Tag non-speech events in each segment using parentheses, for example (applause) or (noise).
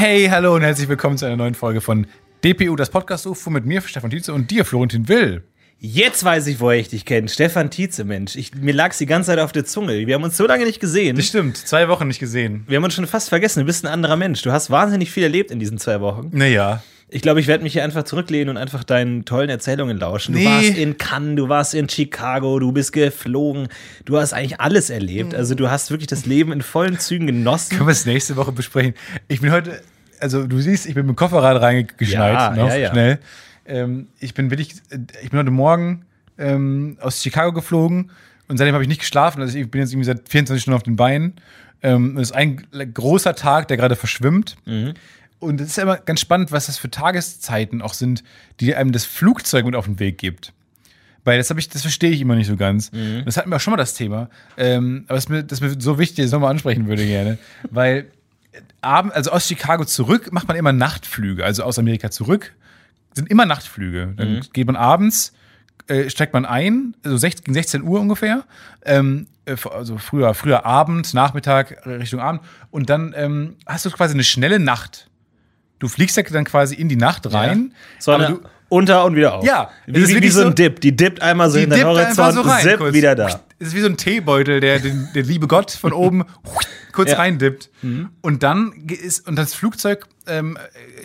Hey, hallo und herzlich willkommen zu einer neuen Folge von DPU, das Podcast-UFO mit mir, Stefan Tietze und dir, Florentin Will. Jetzt weiß ich, woher ich dich kenne. Stefan Tietze, Mensch. Ich, mir lag's die ganze Zeit auf der Zunge. Wir haben uns so lange nicht gesehen. Das stimmt, zwei Wochen nicht gesehen. Wir haben uns schon fast vergessen. Du bist ein anderer Mensch. Du hast wahnsinnig viel erlebt in diesen zwei Wochen. Naja. Ich glaube, ich werde mich hier einfach zurücklehnen und einfach deinen tollen Erzählungen lauschen. Du Nee. warst in Cannes, du warst in Chicago, du bist geflogen. Du hast eigentlich alles erlebt. Also du hast wirklich das Leben in vollen Zügen genossen. Können wir es nächste Woche besprechen? Ich bin heute, also du siehst, ich bin mit dem Kofferrad reingeschneit, Ja, noch ja, ja. schnell. Ähm, ich bin wirklich, ich bin heute Morgen ähm, aus Chicago geflogen und seitdem habe ich nicht geschlafen. Also ich bin jetzt irgendwie seit 24 Stunden auf den Beinen. Ähm, es ist ein großer Tag, der gerade verschwimmt. Mhm. Und es ist ja immer ganz spannend, was das für Tageszeiten auch sind, die einem das Flugzeug mit auf den Weg gibt. Weil das habe ich, das verstehe ich immer nicht so ganz. Mhm. Das hatten wir auch schon mal das Thema. Ähm, aber das ist mir, das ist mir so wichtig, dass ich nochmal ansprechen würde gerne. (laughs) Weil äh, Abend, also aus Chicago zurück macht man immer Nachtflüge. Also aus Amerika zurück sind immer Nachtflüge. Dann Mhm. geht man abends, äh, steigt man ein, also 16, gegen 16 Uhr ungefähr. Ähm, äh, also früher, früher Abend, Nachmittag, Richtung Abend. Und dann ähm, hast du quasi eine schnelle Nacht. Du fliegst ja dann quasi in die Nacht rein. Sonne aber du, unter und wieder auf. Ja, es wie, ist wie, wie so ein so- Dip. Die dippt einmal so in den Horizont so rein. kurz. wieder da. Es ist wie so ein Teebeutel, der den, der liebe Gott von (laughs) oben kurz Ja. Mhm. reindippt. Und dann ist, und das Flugzeug ähm,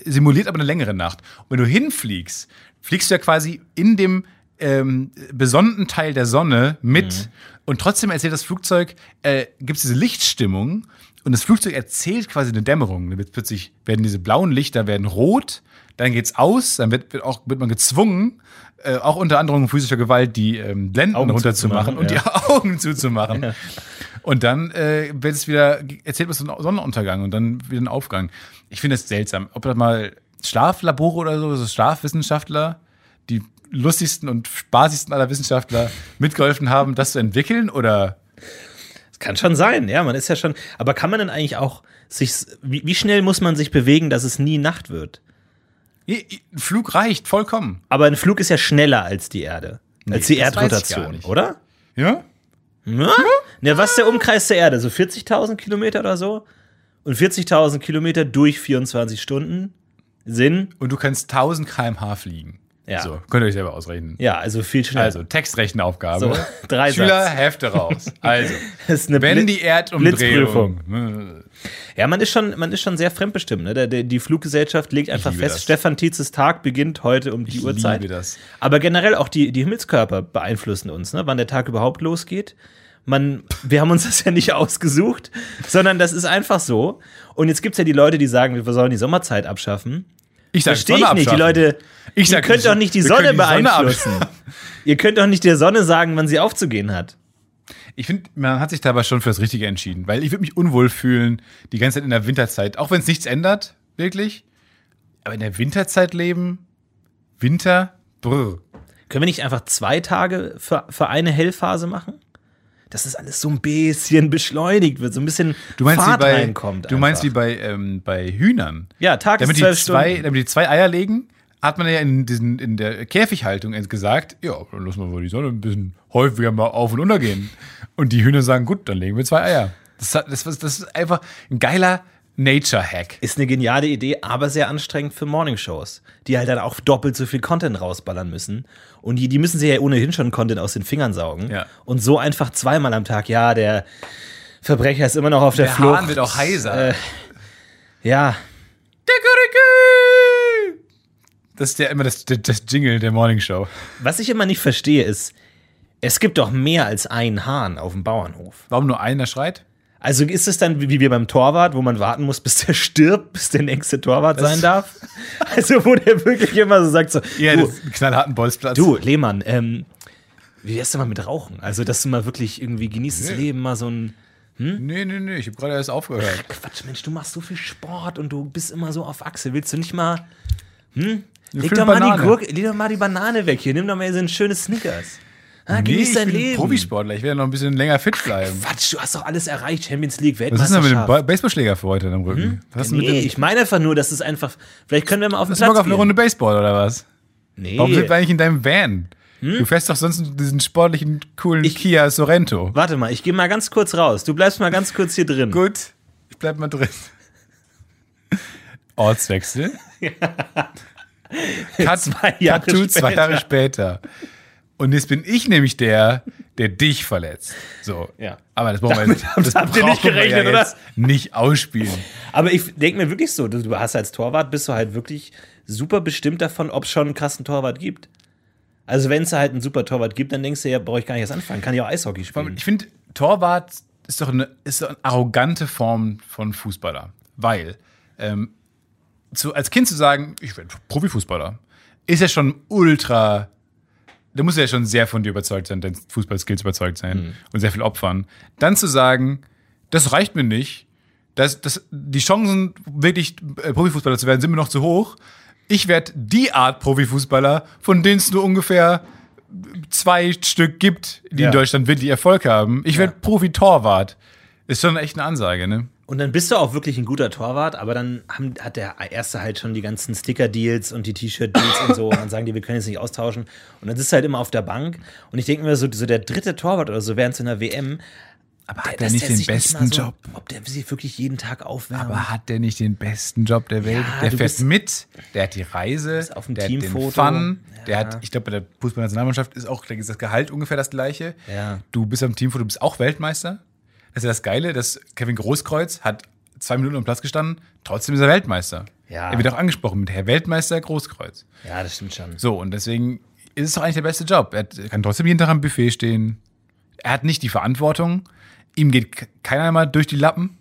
simuliert aber eine längere Nacht. Und wenn du hinfliegst, fliegst du ja quasi in dem ähm, besonnten Teil der Sonne mit. Mhm. Und trotzdem erzählt das Flugzeug, äh, gibt es diese Lichtstimmung. Und das Flugzeug erzählt quasi eine Dämmerung. Dann wird plötzlich werden diese blauen Lichter werden rot, dann geht's aus, dann wird, wird auch wird man gezwungen, äh, auch unter anderem physischer Gewalt, die ähm, Blenden Augen runterzumachen und ja. die (laughs) Augen zuzumachen. Und dann äh, wird es wieder, erzählt einen Sonnenuntergang und dann wieder ein Aufgang. Ich finde es seltsam. Ob das mal Schlaflabore oder so, so Schlafwissenschaftler, die lustigsten und spaßigsten aller Wissenschaftler (laughs) mitgeholfen haben, das zu entwickeln oder Das kann schon sein, ja, man ist ja schon. Aber kann man denn eigentlich auch sich. Wie, wie schnell muss man sich bewegen, dass es nie Nacht wird? ein Flug reicht vollkommen. Aber ein Flug ist ja schneller als die Erde. als die Erdrotation, oder? Ja? Ja? ja, was ist der Umkreis der Erde? So 40.000 Kilometer oder so? Und 40.000 Kilometer durch 24 Stunden sind, Und du kannst 1000 km/h fliegen. Ja. So, könnt ihr euch selber ausrechnen. ja, also viel schneller. Also, Textrechenaufgabe. So, drei Schüler, Satz. Hefte raus. (laughs) Also, das ist eine wenn die Erdumdrehung. Ja, man ist schon, man ist schon sehr fremdbestimmt. Ne? Der, die Fluggesellschaft legt einfach fest, das. Stefan Tietzes Tag beginnt heute um die Ich Uhrzeit. liebe das. Aber generell auch die, die Himmelskörper beeinflussen uns, ne? wann der Tag überhaupt losgeht. Man, wir haben uns das ja nicht ausgesucht, sondern das ist einfach so. Und jetzt gibt's ja die Leute, die sagen, wir sollen die Sommerzeit abschaffen. Ich sag, Verstehe Sonne ich nicht. Die. Leute, Ich ihr sag, könnt doch nicht die Sonne die Sonne beeinflussen. ihr könnt doch nicht der Sonne sagen, wann sie aufzugehen hat. Ich finde, man hat sich dabei schon für das Richtige entschieden, weil ich würde mich unwohl fühlen, die ganze Zeit in der Winterzeit, auch wenn es nichts ändert, wirklich. Aber in der Winterzeit leben, Winter, brr. Können wir nicht einfach zwei Tage für, für eine Hellphase machen? Dass das alles so ein bisschen beschleunigt wird, so ein bisschen Du meinst Fahrt wie bei, reinkommt. du meinst wie einfach. bei, ähm, bei Hühnern. Ja, Tag damit die, zwei, damit die zwei Eier legen, hat man ja in, diesen, in der Käfighaltung gesagt, ja, dann lassen wir wohl die Sonne ein bisschen häufiger mal auf und unter gehen. Und die Hühner sagen, gut, dann legen wir zwei Eier. Das, das, das ist einfach ein geiler Nature-Hack. Ist eine geniale Idee, aber sehr anstrengend für Morningshows, die halt dann auch doppelt so viel Content rausballern müssen. Und die, die müssen sich ja ohnehin schon Content aus den Fingern saugen. Ja. Und so einfach zweimal am Tag, ja, der Verbrecher ist immer noch auf der, Der Flucht. Hahn wird auch heiser. Äh, ja! Das ist ja immer das, das, das Jingle der Morning Show. was ich immer nicht verstehe, ist, es gibt doch mehr als einen Hahn auf dem Bauernhof. Warum nur einer schreit? Also ist es dann wie wir beim Torwart, wo man warten muss, bis der stirbt, bis der nächste Torwart sein darf? (laughs) Also wo der wirklich immer so sagt so, Ja, du, das ist knallharten Bolzplatz. Du, Lehmann, ähm, wie wär's denn mal mit Rauchen? Also, dass du mal wirklich irgendwie genießt das Leben, mal so ein Nee, nee, nee, ich habe gerade erst aufgehört. Quatsch, Mensch, du machst so viel Sport und du bist immer so auf Achse. Willst du nicht mal, hm? Leg doch mal die Banane. Gurke, leg doch mal die Banane weg hier, nimm doch mal so ein schönes Snickers. Ah, Nee, genieß ich dein bin Leben. Profisportler, ich werde noch ein bisschen länger fit bleiben. Quatsch, du hast doch alles erreicht, Champions League, Was ist denn mit dem Weltmeisterschaft. Ba- Baseballschläger für heute am Rücken? Was du mit nee, dem? ich meine einfach nur, dass es einfach, vielleicht können wir mal auf den du Platz Bock auf eine. Runde Baseball oder was? Nee. Warum sind wir eigentlich in deinem Van? Du fährst doch sonst diesen sportlichen, coolen Ich- Kia Sorrento. Warte mal, ich gehe mal ganz kurz raus. Du bleibst mal ganz kurz hier drin. Gut, ich bleib mal drin. Ortswechsel. (laughs) Cut, Zwei Jahre Cut to zwei später. Jahre später. Und jetzt bin ich nämlich der, der dich verletzt. So. Ja. Aber das brauchen wir Damit jetzt, habt- das habt ihr nicht wir gerechnet, ja oder? jetzt nicht ausspielen. Aber ich denke mir wirklich so, du, du hast als Torwart, bist du halt wirklich super bestimmt davon, ob es schon einen krassen Torwart gibt. Also wenn es halt einen super Torwart gibt, dann denkst du ja, brauche ich gar nicht erst anfangen, kann ich auch Eishockey spielen. Ich finde, Torwart ist doch eine, ist doch eine arrogante Form von Fußballer. Weil, ähm, zu, als Kind zu sagen, ich werde Profifußballer, ist ja schon ultra. Da muss ja schon sehr von dir überzeugt sein, dein Fußballskills überzeugt sein und sehr viel opfern. Dann zu sagen, das reicht mir nicht, das, das, die Chancen, wirklich äh, Profifußballer zu werden, sind mir noch zu hoch. Ich werde die Art Profifußballer, von denen es nur ungefähr zwei Stück gibt, die Ja. in Deutschland wirklich Erfolg haben. Ich werde Profi-Torwart. Ist schon echt eine Ansage, ne? Und dann bist du auch wirklich ein guter Torwart, aber dann haben, hat der Erste halt schon die ganzen Sticker-Deals und die T-Shirt-Deals und so. Und dann sagen die, wir können jetzt nicht austauschen. Und dann sitzt du halt immer auf der Bank. Und ich denke mir so, so der dritte Torwart oder so während so einer WM. Aber der- hat der nicht den besten mal so, Job? Ob der sich wirklich jeden Tag aufwärmt. Aber hat der nicht den besten Job der Welt? Ja, der fährt bist- mit, der hat die Reise, auf dem der hat den Teamfoto. Fun, der Ja. hat, ich glaube, bei der Fußballnationalmannschaft ist auch das Gehalt ungefähr das gleiche. Ja. Du bist am Teamfoto, du bist auch Weltmeister. Das ist ja das Geile, dass Kevin Großkreuz hat zwei Minuten am Platz gestanden, trotzdem ist er Weltmeister. Ja. Er wird auch angesprochen mit Herr Weltmeister Großkreuz. ja, das stimmt schon. So, und deswegen ist es doch eigentlich der beste Job. Er kann trotzdem jeden Tag am Buffet stehen. Er hat nicht die Verantwortung. Ihm geht keiner mal durch die Lappen,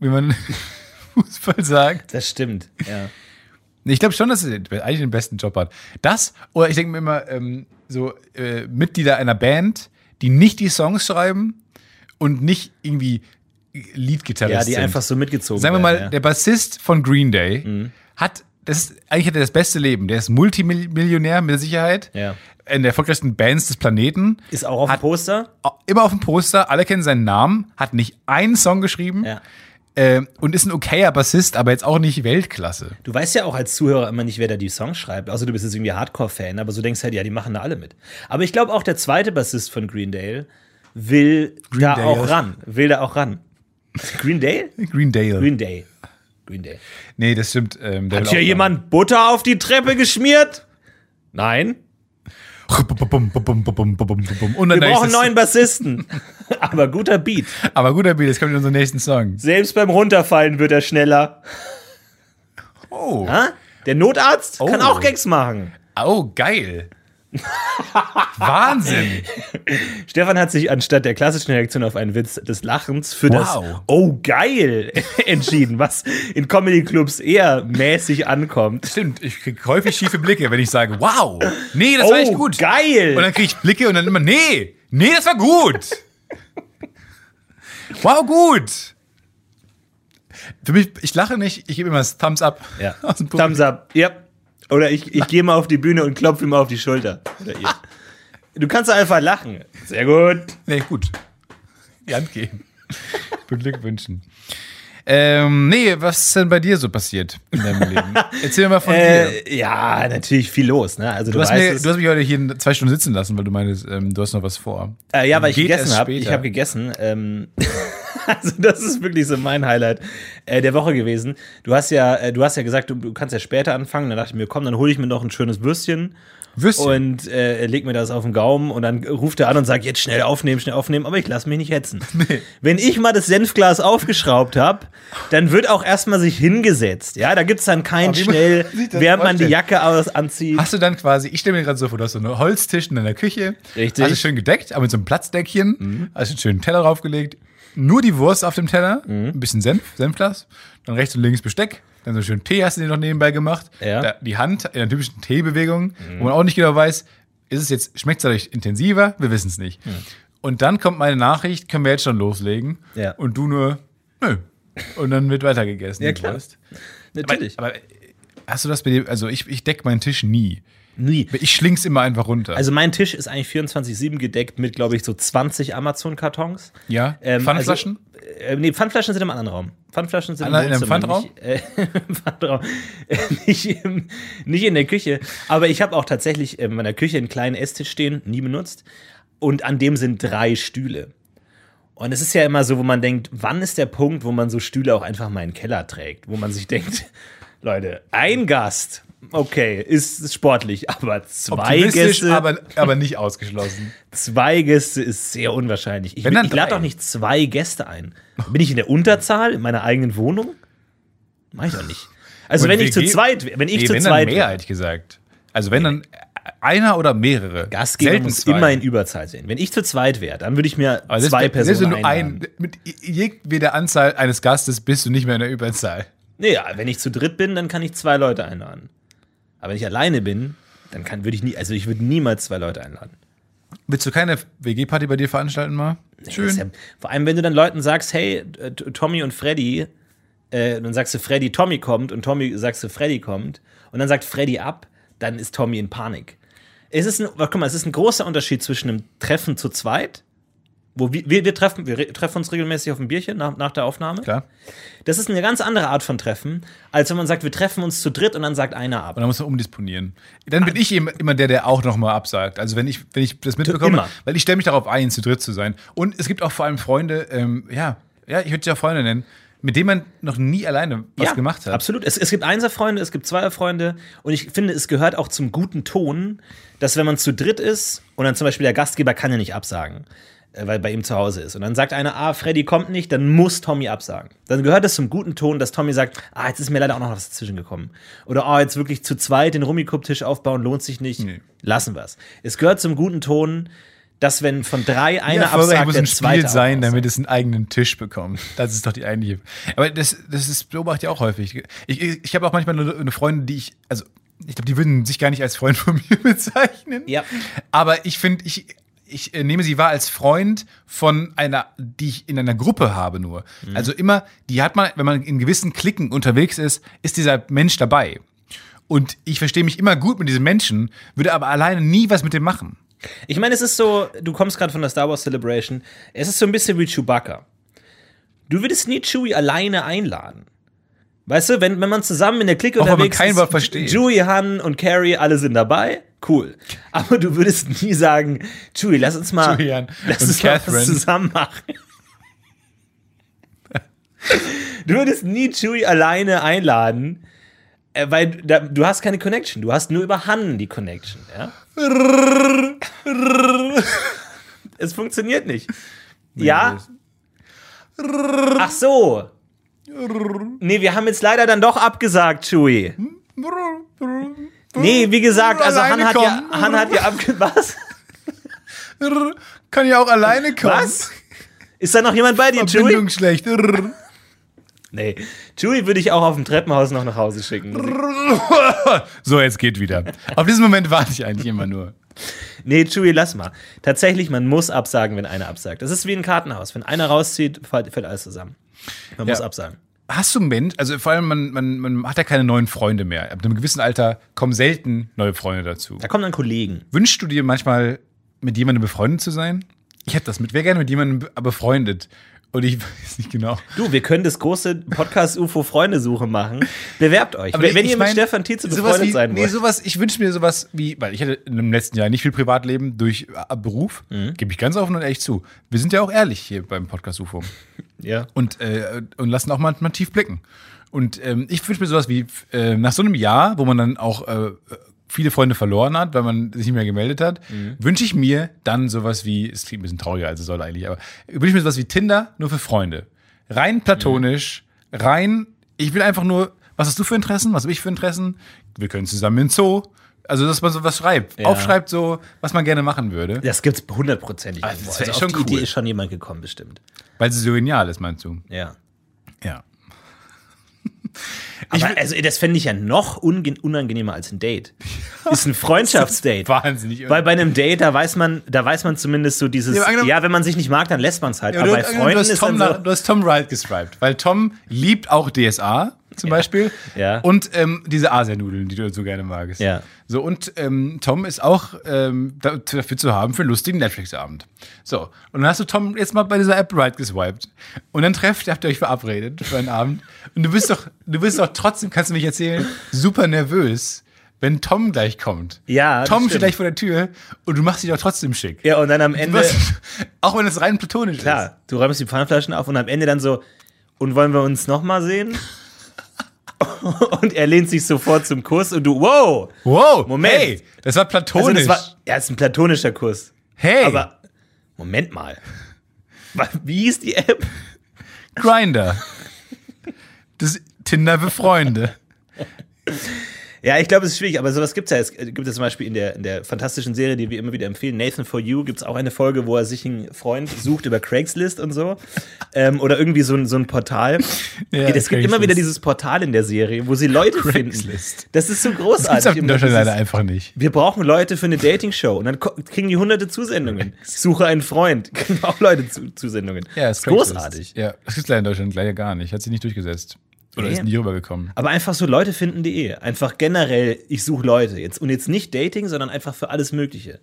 wie man (laughs) Fußball sagt. Das stimmt, ja. Ich glaube schon, dass er eigentlich den besten Job hat. Das, oder ich denke mir immer, ähm, so äh, Mitglieder einer Band, die nicht die Songs schreiben und nicht irgendwie Leadgitarrist Ja, die sind. einfach so mitgezogen Sagen wir mal, werden, ja. der Bassist von Green Day hat, das ist, eigentlich hat er das beste Leben. Der ist Multimillionär mit Sicherheit. Ja. In der erfolgreichsten Bands des Planeten. Ist auch auf dem Poster? Immer auf dem Poster, alle kennen seinen Namen, hat nicht einen Song geschrieben Ja. äh, und ist ein okayer Bassist, aber jetzt auch nicht Weltklasse. Du weißt ja auch als Zuhörer immer nicht, wer da die Songs schreibt. Außer du bist jetzt irgendwie Hardcore-Fan, aber so denkst halt, ja, die machen da alle mit. Aber ich glaube auch der zweite Bassist von Green Day will da Dale. auch ran. Will da auch ran. Green Day? Green Dale. Green Day. Green Day. Nee, das stimmt. Ähm, Hat hier jemand Butter auf die Treppe geschmiert? Nein. Und Wir dann brauchen einen ist neuen Bassisten. (laughs) aber guter Beat. Aber guter Beat, das kommt in unseren nächsten Song. Selbst beim Runterfallen wird er schneller. Oh, Ha? Der Notarzt kann Oh. auch Gags machen. oh geil. (laughs) Wahnsinn. Stefan hat sich anstatt der klassischen Reaktion auf einen Witz des Lachens für das Wow. Oh geil (laughs) entschieden, was in Comedy-Clubs eher mäßig ankommt. Stimmt, ich krieg häufig schiefe Blicke, wenn ich sage, wow, nee, das oh war echt gut. geil! Und dann krieg ich Blicke und dann immer, nee, nee, das war gut. Wow, gut. Für mich, ich lache nicht, ich gebe immer das Thumbs up. ja. Aus dem Publikum. Thumbs up. Ja. Oder ich, ich gehe mal auf die Bühne und klopfe ihm auf die Schulter. Oder ihr. Du kannst einfach lachen. Sehr gut. Nee, gut. Die Hand geben. (laughs) Beglückwünschen. Ähm, nee, was ist denn bei dir so passiert in deinem Leben? Erzähl mal von dir. Äh, ja, natürlich viel los. Ne? Also du, Du hast, mir, du hast mich heute hier zwei Stunden sitzen lassen, weil du meinst, ähm, du hast noch was vor. Äh, ja, weil ich gegessen habe. Ich habe gegessen. Ähm, (laughs) (laughs) also das ist wirklich so mein Highlight äh, der Woche gewesen. Du hast ja, äh, du hast ja gesagt, du, du kannst ja später anfangen. Dann dachte ich mir, komm, dann hole ich mir noch ein schönes Würstchen Würstchen? und äh, leg mir das auf den Gaumen und dann ruft er an und sagt, jetzt schnell aufnehmen, schnell aufnehmen. Aber ich lasse mich nicht hetzen. (laughs) Wenn ich mal das Senfglas aufgeschraubt habe, dann wird auch erstmal sich hingesetzt. Ja, da gibt's dann kein schnell, (laughs) während man die? Jacke aus anzieht. Hast du dann quasi, ich stelle mir gerade so vor, du hast so einen Holztisch in deiner Küche. Richtig. Mhm. Hast es schön gedeckt, aber mit so einem Platzdeckchen. Hast einen schönen Teller draufgelegt. Nur die Wurst auf dem Teller. Mhm. Ein bisschen Senf, Senfglas. Dann rechts und links Besteck. Dann so schönen Tee hast du dir noch nebenbei gemacht. Ja. Mhm. Da, die Hand in einer typischen Teebewegung, wo man auch nicht genau weiß, ist es jetzt, schmeckt es dadurch intensiver? Wir wissen es nicht. Und dann kommt meine Nachricht, können wir jetzt schon loslegen? Mhm. Ja. Und du nur, nö. Und dann wird weitergegessen. Ja, klar. Natürlich. Aber, aber hast du das bei dir? Also ich, ich decke meinen Tisch nie. Nie. Ich schling's immer einfach runter. Also mein Tisch ist eigentlich 24-7 gedeckt mit, glaube ich, so 20 Amazon-Kartons. ja, Ähm, Pfandflaschen? Also, äh, nee, Pfandflaschen sind im anderen Raum. Pfandflaschen sind in im einem Wohnzimmer. Pfandraum? Nicht, äh, (laughs) Pfandraum. Äh, (laughs) nicht, im, nicht in der Küche. Aber ich habe auch tatsächlich in meiner Küche einen kleinen Esstisch stehen, nie benutzt. Und an dem sind drei Stühle. Und es ist ja immer so, wo man denkt, wann ist der Punkt, wo man so Stühle auch einfach mal in den Keller trägt? Wo man sich denkt, Leute, ein Gast, okay, ist sportlich, aber zwei Gäste. aber, aber nicht ausgeschlossen. Zwei Gäste ist sehr unwahrscheinlich. Ich, Wenn dann ich lade drei. doch nicht zwei Gäste ein. Bin ich in der Unterzahl in meiner eigenen Wohnung? Mach ich doch nicht. Also Und wenn ich zu WG zweit, wenn ich nee, zu wenn zweit dann mehr, hätte ich gesagt. Also wenn dann einer oder mehrere. Gastgeber muss zwei. immer in Überzahl sein. Wenn ich zu zweit wäre, dann würde ich mir selbst zwei wenn- Personen selbst wenn du ein, mit jedweder Anzahl eines Gastes bist du nicht mehr in der Überzahl. Nee, ja, wenn ich zu dritt bin, dann kann ich zwei Leute einladen. Aber wenn ich alleine bin, dann kann, würde ich nie, also ich würde niemals zwei Leute einladen. Willst du keine WG-Party bei dir veranstalten mal? Ist Ja, vor allem, wenn du dann Leuten sagst, hey, äh, Tommy und Freddy, äh, dann sagst du Freddy, Tommy kommt und Tommy sagst du Freddy kommt und dann sagt Freddy ab, dann ist Tommy in Panik. Es ist ein, guck mal, es ist ein großer Unterschied zwischen einem Treffen zu zweit, wo wir, wir, treffen, wir re- treffen uns regelmäßig auf ein Bierchen nach, nach der Aufnahme. Klar. Das ist eine ganz andere Art von Treffen, als wenn man sagt, wir treffen uns zu dritt und dann sagt einer ab. Und dann muss man umdisponieren. Dann bin ich eben immer der, der auch nochmal absagt. Also wenn ich, wenn ich das mitbekomme, Immer. weil ich stelle mich darauf ein, zu dritt zu sein. Und es gibt auch vor allem Freunde, ähm, ja, ja, ich würde sie ja Freunde nennen, mit denen man noch nie alleine was gemacht hat. Absolut. Es, es gibt Einserfreunde, es gibt Zweierfreunde und ich finde, es gehört auch zum guten Ton, dass wenn man zu dritt ist und dann zum Beispiel der Gastgeber kann ja nicht absagen, weil bei ihm zu Hause ist und dann sagt einer, ah, Freddy kommt nicht, dann muss Tommy absagen. Dann gehört es zum guten Ton, dass Tommy sagt, ah, jetzt ist mir leider auch noch was dazwischen gekommen. Oder, ah, jetzt wirklich zu zweit den Rummikub-Tisch aufbauen, lohnt sich nicht, Nee. lassen wir es. Es gehört zum guten Ton, dass wenn von drei einer erfolgreich absagt, muss ein zweite Spiel sein, damit es einen eigenen Tisch bekommt. Das ist doch die eigentliche. Aber das, das ist, beobachte ich auch häufig. Ich, ich, ich habe auch manchmal eine, eine Freundin, die ich, also ich glaube, die würden sich gar nicht als Freund von (laughs) mir bezeichnen. Ja. Aber ich finde, ich, ich äh, nehme sie wahr als Freund von einer, die ich in einer Gruppe habe nur. Mhm. Also immer, die hat man, wenn man in gewissen Klicken unterwegs ist, ist dieser Mensch dabei. Und ich verstehe mich immer gut mit diesem Menschen, würde aber alleine nie was mit dem machen. Ich meine, es ist so, du kommst gerade von der Star Wars Celebration, es ist so ein bisschen wie Chewbacca. Du würdest nie Chewie alleine einladen. Weißt du, wenn, wenn man zusammen in der Clique Auch wenn man unterwegs kein ist, Wort versteht. Chewie, Han und Carrie, alle sind dabei, cool. Aber du würdest nie sagen, Chewie, lass uns mal, Han lass uns mal was zusammen machen. Du würdest nie Chewie alleine einladen, äh, weil da, du hast keine Connection. Du hast nur über Han die Connection. Ja? es funktioniert nicht. ja? Ach so. Nee, wir haben jetzt leider dann doch abgesagt, Chewie. Nee, wie gesagt, also Han hat, ja. Han hat ja abgesagt. (laughs) (laughs) Was? Kann ja auch alleine kommen. Was? Ist da noch jemand bei dir, Chewie? Verbindung schlecht. (laughs) Nee. Chewie würde ich auch auf dem Treppenhaus noch nach Hause schicken. So, jetzt geht wieder. Auf diesen Moment warte ich eigentlich immer nur. Nee, Chewie, lass mal. Tatsächlich, man muss absagen, wenn einer absagt. Das ist wie ein Kartenhaus. Wenn einer rauszieht, fällt, alles zusammen. Man muss Ja. absagen. Hast du einen Mensch, also vor allem, man, man, man hat ja keine neuen Freunde mehr. Ab einem gewissen Alter kommen selten neue Freunde dazu. Da kommen dann Kollegen. Wünschst du dir manchmal, mit jemandem befreundet zu sein? Ich hätte das mit, wäre gerne mit jemandem be- befreundet. Und ich (laughs) weiß nicht genau. Du, wir können das große Podcast-UFO-Freundesuche machen. Bewerbt euch. Aber wenn ich ihr mein, mit Stefan Tietze befreundet wie, sein nee, wollt. sowas, ich wünsche mir sowas wie, weil ich hatte im letzten Jahr nicht viel Privatleben durch äh, Beruf, Mhm. gebe ich ganz offen und ehrlich zu. Wir sind ja auch ehrlich hier beim Podcast UFO (laughs) ja. und, äh, und lassen auch manchmal tief blicken. Und ähm, ich wünsche mir sowas wie äh, nach so einem Jahr, wo man dann auch äh, viele Freunde verloren hat, weil man sich nicht mehr gemeldet hat, Mhm. wünsche ich mir dann sowas wie, es klingt ein bisschen trauriger als es soll eigentlich, aber wünsche ich mir sowas wie Tinder nur für Freunde. Rein platonisch, rein, ich will einfach nur, was hast du für Interessen, was habe ich für Interessen, wir können zusammen in Zoo. Also, dass man sowas schreibt, Ja. aufschreibt so, was man gerne machen würde, Das gibt's hundertprozentig. Also, das auf schon die cool. Idee ist schon jemand gekommen, bestimmt. weil sie so genial ist, meinst du? Ja. Ja. Aber also, das fände ich ja noch unangenehmer als ein Date. Ist ein Freundschaftsdate. (laughs) Wahnsinnig. Weil bei einem Date, da weiß man, da weiß man zumindest so dieses, Ja, ja, wenn man sich nicht mag, dann lässt man es halt. Ja, aber du, bei du, Freunden hast ist Tom, so, du hast Tom Wright gescribed, weil Tom liebt auch DSA zum Beispiel Ja. und ähm, diese Asianudeln, die du so gerne magst. Ja. So und ähm, Tom ist auch ähm, da- dafür zu haben für einen lustigen Netflix-Abend. So und dann hast du Tom jetzt mal bei dieser App Right geswiped und dann trefft, habt ihr euch verabredet für einen Abend und du bist doch, du bist doch trotzdem, kannst du nicht erzählen, super nervös. Wenn Tom gleich kommt. Ja, Tom steht gleich vor der Tür und du machst dich doch trotzdem schick. ja, und dann am Ende, wirst- (laughs) auch wenn es rein platonisch ist. klar, du räumst die Pfannflaschen auf und am Ende dann so, und wollen wir uns nochmal sehen? (laughs) und er lehnt sich sofort zum Kuss und du, wow! Wow, Moment. Hey, das war Also platonisch. das war, ja, es ist ein platonischer Kuss. hey, Aber, Moment mal. Wie hieß die App? Grinder. Das Tinder für Freunde. Ja, ich glaube, es ist schwierig, aber sowas gibt's ja. Es gibt es zum Beispiel in der, in der fantastischen Serie, die wir immer wieder empfehlen, Nathan for You, gibt's auch eine Folge, wo er sich einen Freund sucht über Craigslist und so. Ähm, oder irgendwie so ein, so ein Portal. (laughs) Ja, es gibt immer wieder dieses Portal in der Serie, wo sie Leute finden. Craigslist. Das ist so Das großartig. gibt's in Deutschland leider einfach nicht. wir brauchen Leute für eine Dating-Show. Und dann kriegen die hunderte Zusendungen. Ich (laughs) suche einen Freund. (laughs) Kriegen auch Leute zu Zusendungen. Ja, ist großartig. Ja, das gibt's leider in Deutschland leider gar nicht. Hat sich nicht durchgesetzt. Oder Nee. ist nie rübergekommen. Aber einfach so Leute finden.de. Einfach generell, ich suche Leute. Jetzt, und jetzt nicht Dating, sondern einfach für alles Mögliche.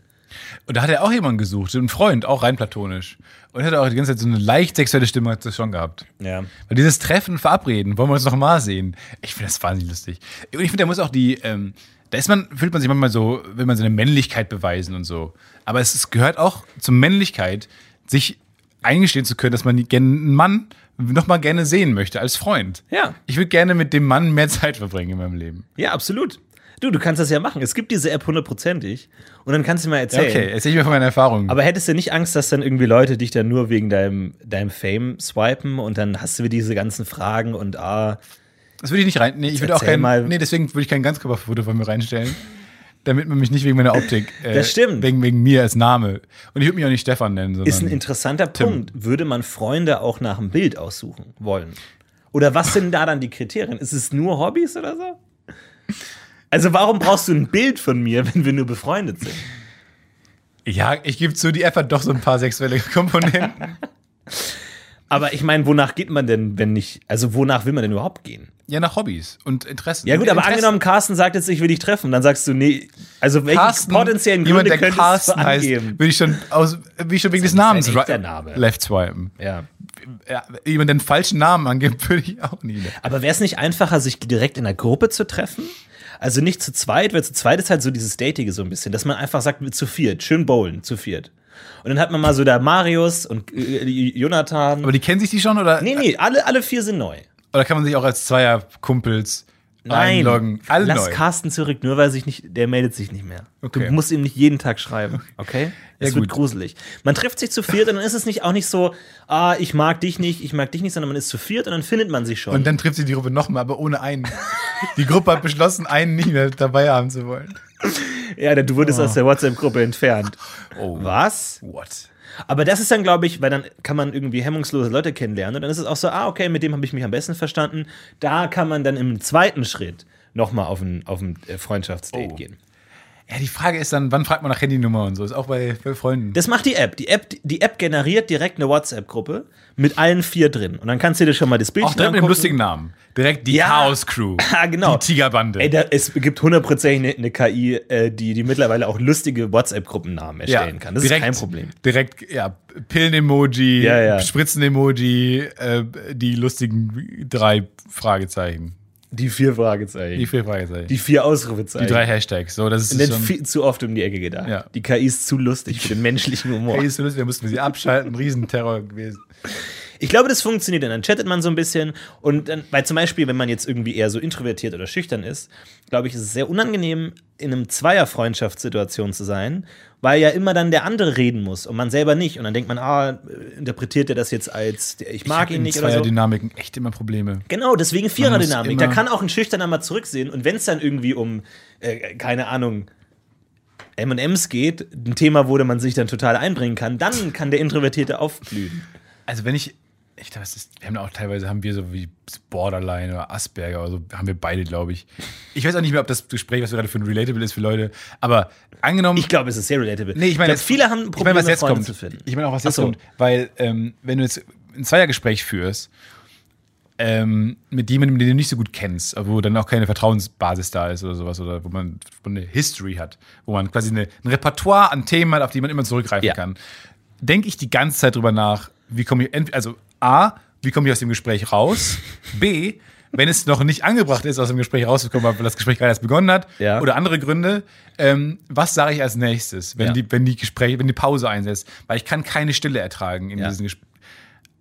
Und da hat er auch jemanden gesucht, einen Freund, auch rein platonisch. Und hat auch die ganze Zeit so eine leicht sexuelle Stimme hat das schon gehabt. Ja. Weil dieses Treffen, Verabreden, wollen wir uns noch mal sehen. Ich finde das wahnsinnig lustig. Und ich finde, da muss auch die, ähm, da ist man, fühlt man sich manchmal so, will man seine Männlichkeit beweisen und so. Aber es, es gehört auch zur Männlichkeit, sich eingestehen zu können, dass man gerne einen Mann noch mal gerne sehen möchte als Freund. Ja. Ich würde gerne mit dem Mann mehr (laughs) Zeit verbringen in meinem Leben. Ja, absolut. Du, du kannst das ja machen. Es gibt diese App hundertprozentig. Und dann kannst du mal erzählen. okay, erzähl ich mir von meiner Erfahrung. Aber hättest du nicht Angst, dass dann irgendwie Leute dich dann nur wegen deinem, deinem Fame swipen und dann hast du wieder diese ganzen Fragen und ah, Das würde ich nicht rein. Nee, ich würde auch kein. mal. Nee, deswegen würde ich kein Ganzkörperfoto von mir reinstellen. Damit man mich nicht wegen meiner Optik. (laughs) Äh, Das stimmt. Wegen, wegen mir als Name. Und ich würde mich auch nicht Stefan nennen, sondern. ist ein interessanter Punkt. Würde man Freunde auch nach dem Bild aussuchen wollen? Oder was sind da dann die Kriterien? Ist es nur Hobbys oder so? Also warum brauchst du ein Bild von mir, wenn wir nur befreundet sind? ja, ich gebe zu, die App hat doch so ein paar sexuelle Komponenten. (laughs) Aber ich meine, wonach geht man denn, wenn nicht, also wonach will man denn überhaupt gehen? ja, nach Hobbys und Interessen. Ja gut, aber Interessen. angenommen, Carsten sagt jetzt, ich will dich treffen, dann sagst du, nee, also welche Carsten, potenziellen jemand, Gründe der könntest Carsten du heißt, angeben? würde ich schon aus, will ich schon wegen des ist ein Namens Name. left swipen. Ja. Ja, jemand, einen falschen Namen angibt, (laughs) würde ich auch nie. Aber wäre es nicht einfacher, sich direkt in einer Gruppe zu treffen? Also nicht zu zweit, weil zu zweit ist halt so dieses Datige so ein bisschen, dass man einfach sagt, zu viert, schön bowlen, zu viert. Und dann hat man mal so da Marius und äh, Jonathan. Aber die kennen sich die schon oder? nee, nee, alle, alle vier sind neu. Oder kann man sich auch als Zweierkumpels einloggen? Alle lass neu. Carsten zurück, nur weil sich nicht, der meldet sich nicht mehr. Okay. Du musst ihm nicht jeden Tag schreiben, (laughs) okay? Es Ja, wird gruselig. Man trifft sich zu viert und dann ist es nicht auch nicht so, ah, ich mag dich nicht, ich mag dich nicht, sondern man ist zu viert und dann findet man sich schon. Und dann trifft sich die Gruppe nochmal, aber ohne einen. (laughs) Die Gruppe hat beschlossen, einen nicht mehr dabei haben zu wollen. Ja, du wurdest aus der WhatsApp-Gruppe entfernt. Oh. Was? What? Aber das ist dann, glaube ich, weil dann kann man irgendwie hemmungslose Leute kennenlernen und dann ist es auch so, ah, okay, mit dem habe ich mich am besten verstanden. Da kann man dann im zweiten Schritt nochmal auf ein, auf ein äh, Freundschaftsdate Oh. gehen. Ja, die Frage ist dann, wann fragt man nach Handynummer und so? Ist auch bei, bei Freunden. Das macht die App. Die App, die App generiert direkt eine WhatsApp-Gruppe mit allen vier drin. Und dann kannst du dir schon mal das Bild auch direkt mit dem lustigen Namen. Direkt die Ja. Chaos Crew. (laughs) Ah, genau. Die Tigerbande. Ey, da, es gibt hundertprozentig eine, KI, äh, die, die mittlerweile auch lustige WhatsApp-Gruppennamen erstellen kann. Das ist kein Problem. Direkt, ja, Pillen-Emoji, Ja, ja. Spritzen-Emoji, äh, die lustigen drei Fragezeichen. Die vier Fragezeichen. Die Die, vier Fragezeichen. Die, vier Ausrufezeichen. drei Hashtags. So, das ist Und dann schon. viel zu oft um die Ecke gedacht. Ja. Die KI ist zu lustig für den menschlichen Humor. Hey, ist so lustig, da mussten wir sie abschalten. Riesenterror gewesen. Ich glaube, das funktioniert. Und dann chattet man so ein bisschen. Und dann, weil zum Beispiel, wenn man jetzt irgendwie eher so introvertiert oder schüchtern ist, glaube ich, ist es sehr unangenehm, in einem Zweier-Freundschaftssituation zu sein, weil ja immer dann der andere reden muss und man selber nicht. Und dann denkt man, ah, interpretiert er das jetzt als, ich mag ihn nicht oder so. Dynamiken echt immer Probleme. Genau, deswegen Viererdynamik. Da kann auch ein Schüchterner mal zurücksehen. Und wenn es dann irgendwie um, äh, keine Ahnung, M&M's geht, ein Thema, wo man sich dann total einbringen kann, dann kann der Introvertierte aufblühen. Also wenn ich, ich glaube, es ist, wir haben auch teilweise haben wir so wie Borderline oder Asperger oder so, haben wir beide, glaube ich. Ich weiß auch nicht mehr, ob das Gespräch, was wir gerade für ein Relatable ist für Leute, aber angenommen. Ich glaube, es ist sehr relatable. nee, ich meine, viele haben ich Probleme, meine, was jetzt Freunde kommt. zu finden. Ich meine auch, was jetzt so. kommt, weil ähm, wenn du jetzt ein Zweiergespräch führst, ähm, mit jemandem, den du nicht so gut kennst, wo dann auch keine Vertrauensbasis da ist oder sowas, oder wo man, wo man eine History hat, wo man quasi eine, ein Repertoire an Themen hat, auf die man immer zurückgreifen Ja. kann, denke ich die ganze Zeit drüber nach, wie komme ich, also A, wie komme ich aus dem Gespräch raus? B, wenn es noch nicht angebracht ist, aus dem Gespräch rauszukommen, weil das Gespräch gerade erst begonnen hat, Ja. oder andere Gründe, ähm, was sage ich als nächstes, wenn, Ja. die, wenn die Gespräche, wenn die Pause einsetzt? Weil ich kann keine Stille ertragen in Ja. diesen Gesprächen.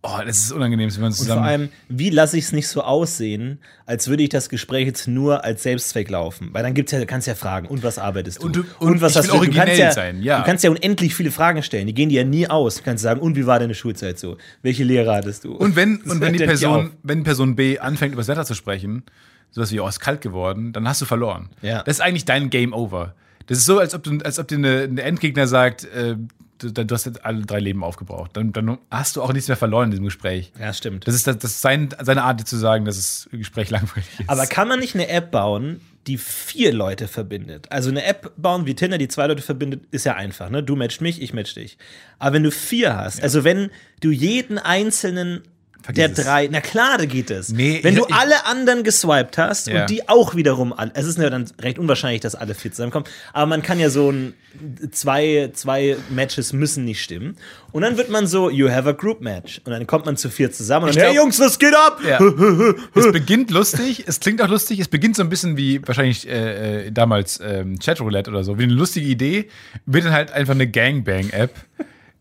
Oh, das ist unangenehm, wenn man Und vor zusammen. allem, wie lasse ich es nicht so aussehen, als würde ich das Gespräch jetzt nur als Selbstzweck laufen? Weil dann gibt's ja, du kannst ja fragen, und was arbeitest du? Und du- und was ich will du? Du kannst ja, sein, ja. Du kannst ja unendlich viele Fragen stellen, die gehen dir ja nie aus. Du kannst sagen, und wie war deine Schulzeit so? Welche Lehrer hattest du? Und wenn, Das und wenn die Person, wenn Person B anfängt, über das Wetter zu sprechen, sowas wie, oh, es ist kalt geworden, dann hast du verloren. Ja. Das ist eigentlich dein Game Over. Das ist so, als ob, du, als ob dir eine, ein Endgegner sagt, äh, du, du hast jetzt alle drei Leben aufgebraucht. Dann, dann hast du auch nichts mehr verloren in diesem Gespräch. Ja, stimmt. Das ist, das, das ist sein, seine Art, zu sagen, dass das Gespräch (laughs) langweilig ist. Aber kann man nicht eine App bauen, die vier Leute verbindet? Also eine App bauen wie Tinder, die zwei Leute verbindet, ist ja einfach. Ne? Du matchst mich, ich match dich. Aber wenn du vier hast, also wenn du jeden einzelnen Vergiss der es. drei, na klar, da geht es. Nee, wenn du ich- alle anderen geswiped hast Ja. und die auch wiederum alle, es ist ja dann recht unwahrscheinlich, dass alle vier zusammenkommen, aber man kann ja so ein, zwei, zwei Matches müssen nicht stimmen. Und dann wird man so, you have a group match. Und dann kommt man zu vier zusammen und dann, hey Jungs, was geht ab? Ja. (laughs) es beginnt lustig, es klingt auch lustig, es beginnt so ein bisschen wie wahrscheinlich äh, äh, damals ähm, Chatroulette oder so, wie eine lustige Idee, wird dann halt einfach eine Gangbang-App,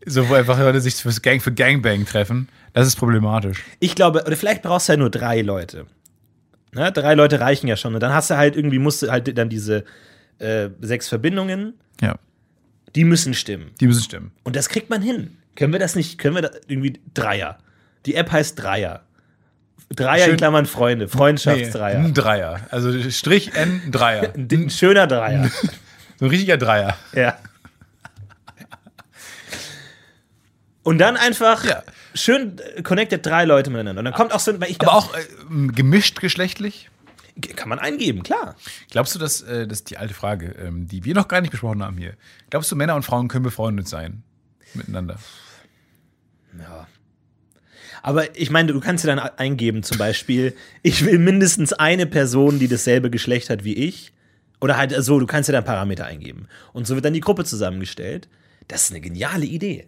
so wo einfach Leute sich fürs Gang für Gangbang treffen. Das ist problematisch. Ich glaube, oder vielleicht brauchst du ja nur drei Leute. Ne? Drei Leute reichen ja schon. Und dann hast du halt irgendwie, musst du halt dann diese äh, sechs Verbindungen, Ja, die müssen stimmen. die müssen stimmen. Und das kriegt man hin. Können wir das nicht, können wir da irgendwie Dreier? Die App heißt Dreier. Dreier in Schön- Klammern Freunde, Freundschaftsdreier. ein Dreier. Also Strich N, Dreier. (laughs) Ein schöner Dreier. (laughs) So ein richtiger Dreier. ja. Und dann einfach Ja. schön äh, connected drei Leute miteinander. Und dann kommt auch so, weil ich Aber auch äh, gemischt geschlechtlich. kann man eingeben, klar. Glaubst du, dass, äh, das ist die alte Frage, ähm, die wir noch gar nicht besprochen haben hier. Glaubst du, Männer und Frauen können befreundet sein? Miteinander. Ja. Aber ich meine, du kannst dir dann eingeben, zum Beispiel, ich will mindestens eine Person, die dasselbe Geschlecht hat wie ich. Oder halt so, du kannst dir dann Parameter eingeben. Und so wird dann die Gruppe zusammengestellt. Das ist eine geniale Idee.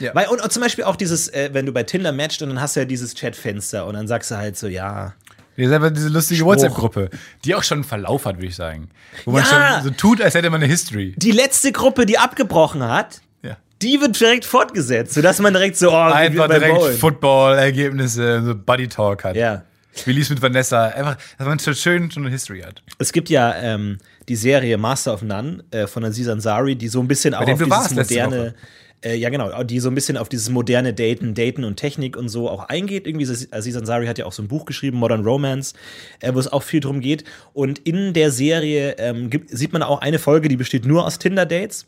Ja. Weil, und, und zum Beispiel auch dieses, äh, wenn du bei Tinder matcht und dann hast du ja dieses Chatfenster und dann sagst du halt so, ja. Hier ist einfach diese lustige. WhatsApp-Gruppe, die auch schon einen Verlauf hat, würde ich sagen. Wo man Ja! schon so tut, als hätte man eine History. Die letzte Gruppe, die abgebrochen hat, Ja. die wird direkt fortgesetzt, sodass man direkt so, oh, Einfach direkt. Football-Ergebnisse, so Buddy Talk hat. Ja. Wie lief's mit Vanessa? Einfach, dass man schon schön schon eine History hat. Es gibt ja ähm, die Serie Master of None äh, von Aziz Ansari, die so ein bisschen auch auf dieses moderne, äh, ja genau, die so ein bisschen auf dieses moderne Daten, Daten und Technik und so auch eingeht. Irgendwie Aziz Ansari hat ja auch so ein Buch geschrieben, Modern Romance, äh, wo es auch viel drum geht. Und in der Serie ähm, gibt, sieht man auch eine Folge, die besteht nur aus Tinder-Dates.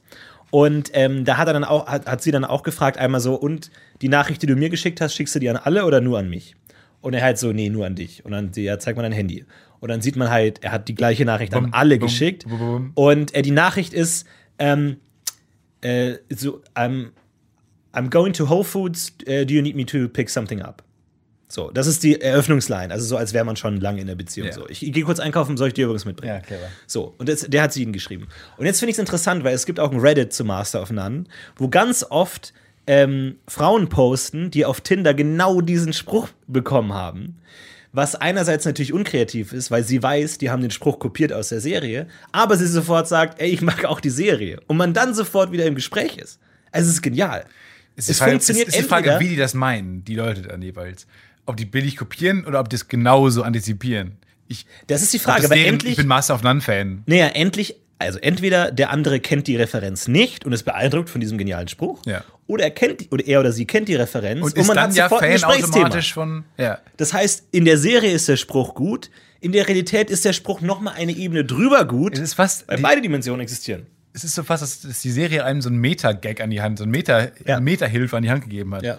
Und ähm, da hat er dann auch, hat, hat sie dann auch gefragt, einmal so, und die Nachricht, die du mir geschickt hast, schickst du die an alle oder nur an mich? Und er halt so, nee, nur an dich. Und dann, ja, zeig mal dein Handy. Und dann sieht man halt, er hat die gleiche Nachricht an alle geschickt. Und äh, die Nachricht ist, ähm, äh, so, I'm, I'm going to Whole Foods, uh, do you need me to pick something up? So, das ist die Eröffnungsline. Also so, als wäre man schon lange in der Beziehung. Ja. So, ich, gehe kurz einkaufen, soll ich dir irgendwas mitbringen? Ja, clever. So, und das, der hat sie ihnen geschrieben. Und jetzt finde ich es interessant, weil es gibt auch ein Reddit zu Master of None, wo ganz oft ähm, Frauen posten, die auf Tinder genau diesen Spruch bekommen haben. Was einerseits natürlich unkreativ ist, weil sie weiß, die haben den Spruch kopiert aus der Serie, aber sie sofort sagt, ey, ich mag auch die Serie. Und man dann sofort wieder im Gespräch ist. Also es ist genial. Es, Es ist Frage, funktioniert es ist die Frage, wie die das meinen, die Leute dann jeweils. Ob die billig kopieren oder ob die das genauso antizipieren. Ich, Das ist die Frage, aber deren- endlich. ich bin Master of None-Fan. Naja, endlich, also entweder der andere kennt die Referenz nicht und ist beeindruckt von diesem genialen Spruch, Ja. oder er kennt oder er oder sie kennt die Referenz Und ist man hat ja sofort ein Fan Gesprächsthema. automatisch von. Ja. Das heißt, in der Serie ist der Spruch gut, in der Realität ist der Spruch noch mal eine Ebene drüber gut, Es ist fast. weil Die, beide Dimensionen existieren. es ist so fast, dass, die Serie einem so einen Meta-Gag an die Hand, so einen Meta, Ja. eine Meta-Hilfe an die Hand gegeben hat. Ja.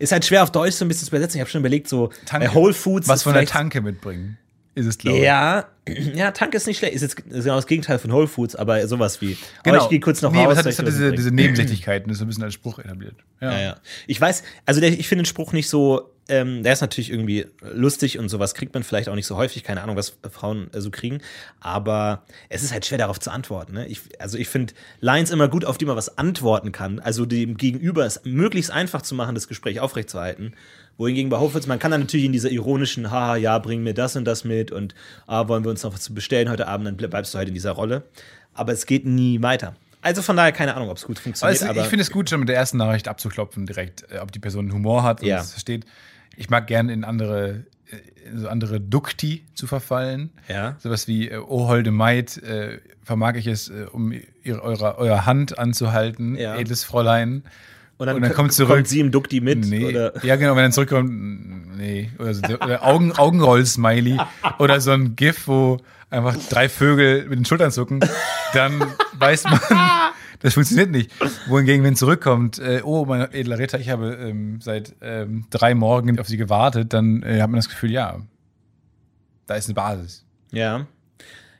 Ist halt schwer auf Deutsch so ein bisschen zu übersetzen. Ich habe schon überlegt, so Tanke. Whole Foods Was von der Tanke mitbringen. Ist es, glaube ich. Ja, (clears throat) ja, Tank ist nicht schlecht. Ist jetzt ist genau das Gegenteil von Whole Foods, aber sowas wie. Genau. Aber ich gehe kurz noch nee, raus. aber Es hat, es hat diese, diese Nebensächlichkeiten, das ist ein bisschen als Spruch etabliert. Ja, ja. Ich weiß, also der, ich finde den Spruch nicht so, ähm, der ist natürlich irgendwie lustig und sowas kriegt man vielleicht auch nicht so häufig, keine Ahnung, was Frauen äh, so kriegen, aber es ist halt schwer darauf zu antworten. Ne? Ich, also ich finde Lines immer gut, auf die man was antworten kann, also dem Gegenüber es möglichst einfach zu machen, das Gespräch aufrechtzuerhalten. Wohingegen bei Hochwitz, man kann dann natürlich in dieser ironischen, haha, ja, bring mir das und das mit und ah, wollen wir uns noch was zu bestellen heute Abend, dann ble- bleibst du halt in dieser Rolle. Aber es geht nie weiter. Also von daher keine Ahnung, ob es gut funktioniert. aber ich finde es gut, schon mit der ersten Nachricht abzuklopfen, direkt, äh, ob die Person Humor hat und Ja. es versteht. Ich mag gerne in andere, äh, in so andere Dukti zu verfallen. Ja. Sowas wie, äh, oh holde Maid, äh, vermag ich es, äh, um ihre, eure, eure Hand anzuhalten, Ja. edles Fräulein. und dann, und dann kommt zurück. kommt sie im Dukti mit. Nee. Oder? Ja, genau, wenn er zurückkommt, mm, nee. Oder, so, oder Augen, Augenroll-Smiley. (laughs) oder so ein GIF, wo einfach drei Vögel mit den Schultern zucken. Dann weiß man, (laughs) das funktioniert nicht. Wohingegen, wenn zurückkommt, äh, oh, mein edler Ritter, ich habe ähm, seit ähm, drei Morgen auf sie gewartet, dann äh, hat man das Gefühl, ja, da ist eine Basis. Ja.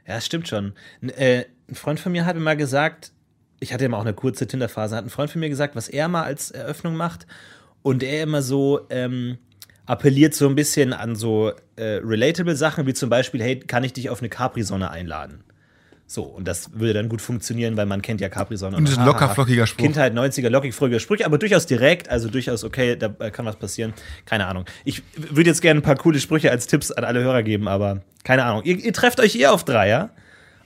Ja, stimmt schon. N äh, ein Freund von mir hat mir mal gesagt, ich hatte ja mal auch eine kurze Tinder-Phase, hat ein Freund von mir gesagt, was er mal als Eröffnung macht und er immer so ähm, appelliert so ein bisschen an so äh, relatable Sachen, wie zum Beispiel, hey, kann ich dich auf eine Capri-Sonne einladen? So, und das würde dann gut funktionieren, weil man kennt ja Capri-Sonne. Und das ist ein locker, flockiger Spruch. Kindheit, 90er, lockig, fröhlicher Sprüche, aber durchaus direkt, also durchaus okay, da äh, kann was passieren. Keine Ahnung. Ich würde jetzt gerne ein paar coole Sprüche als Tipps an alle Hörer geben, aber keine Ahnung. Ihr, ihr trefft euch eher auf Dreier,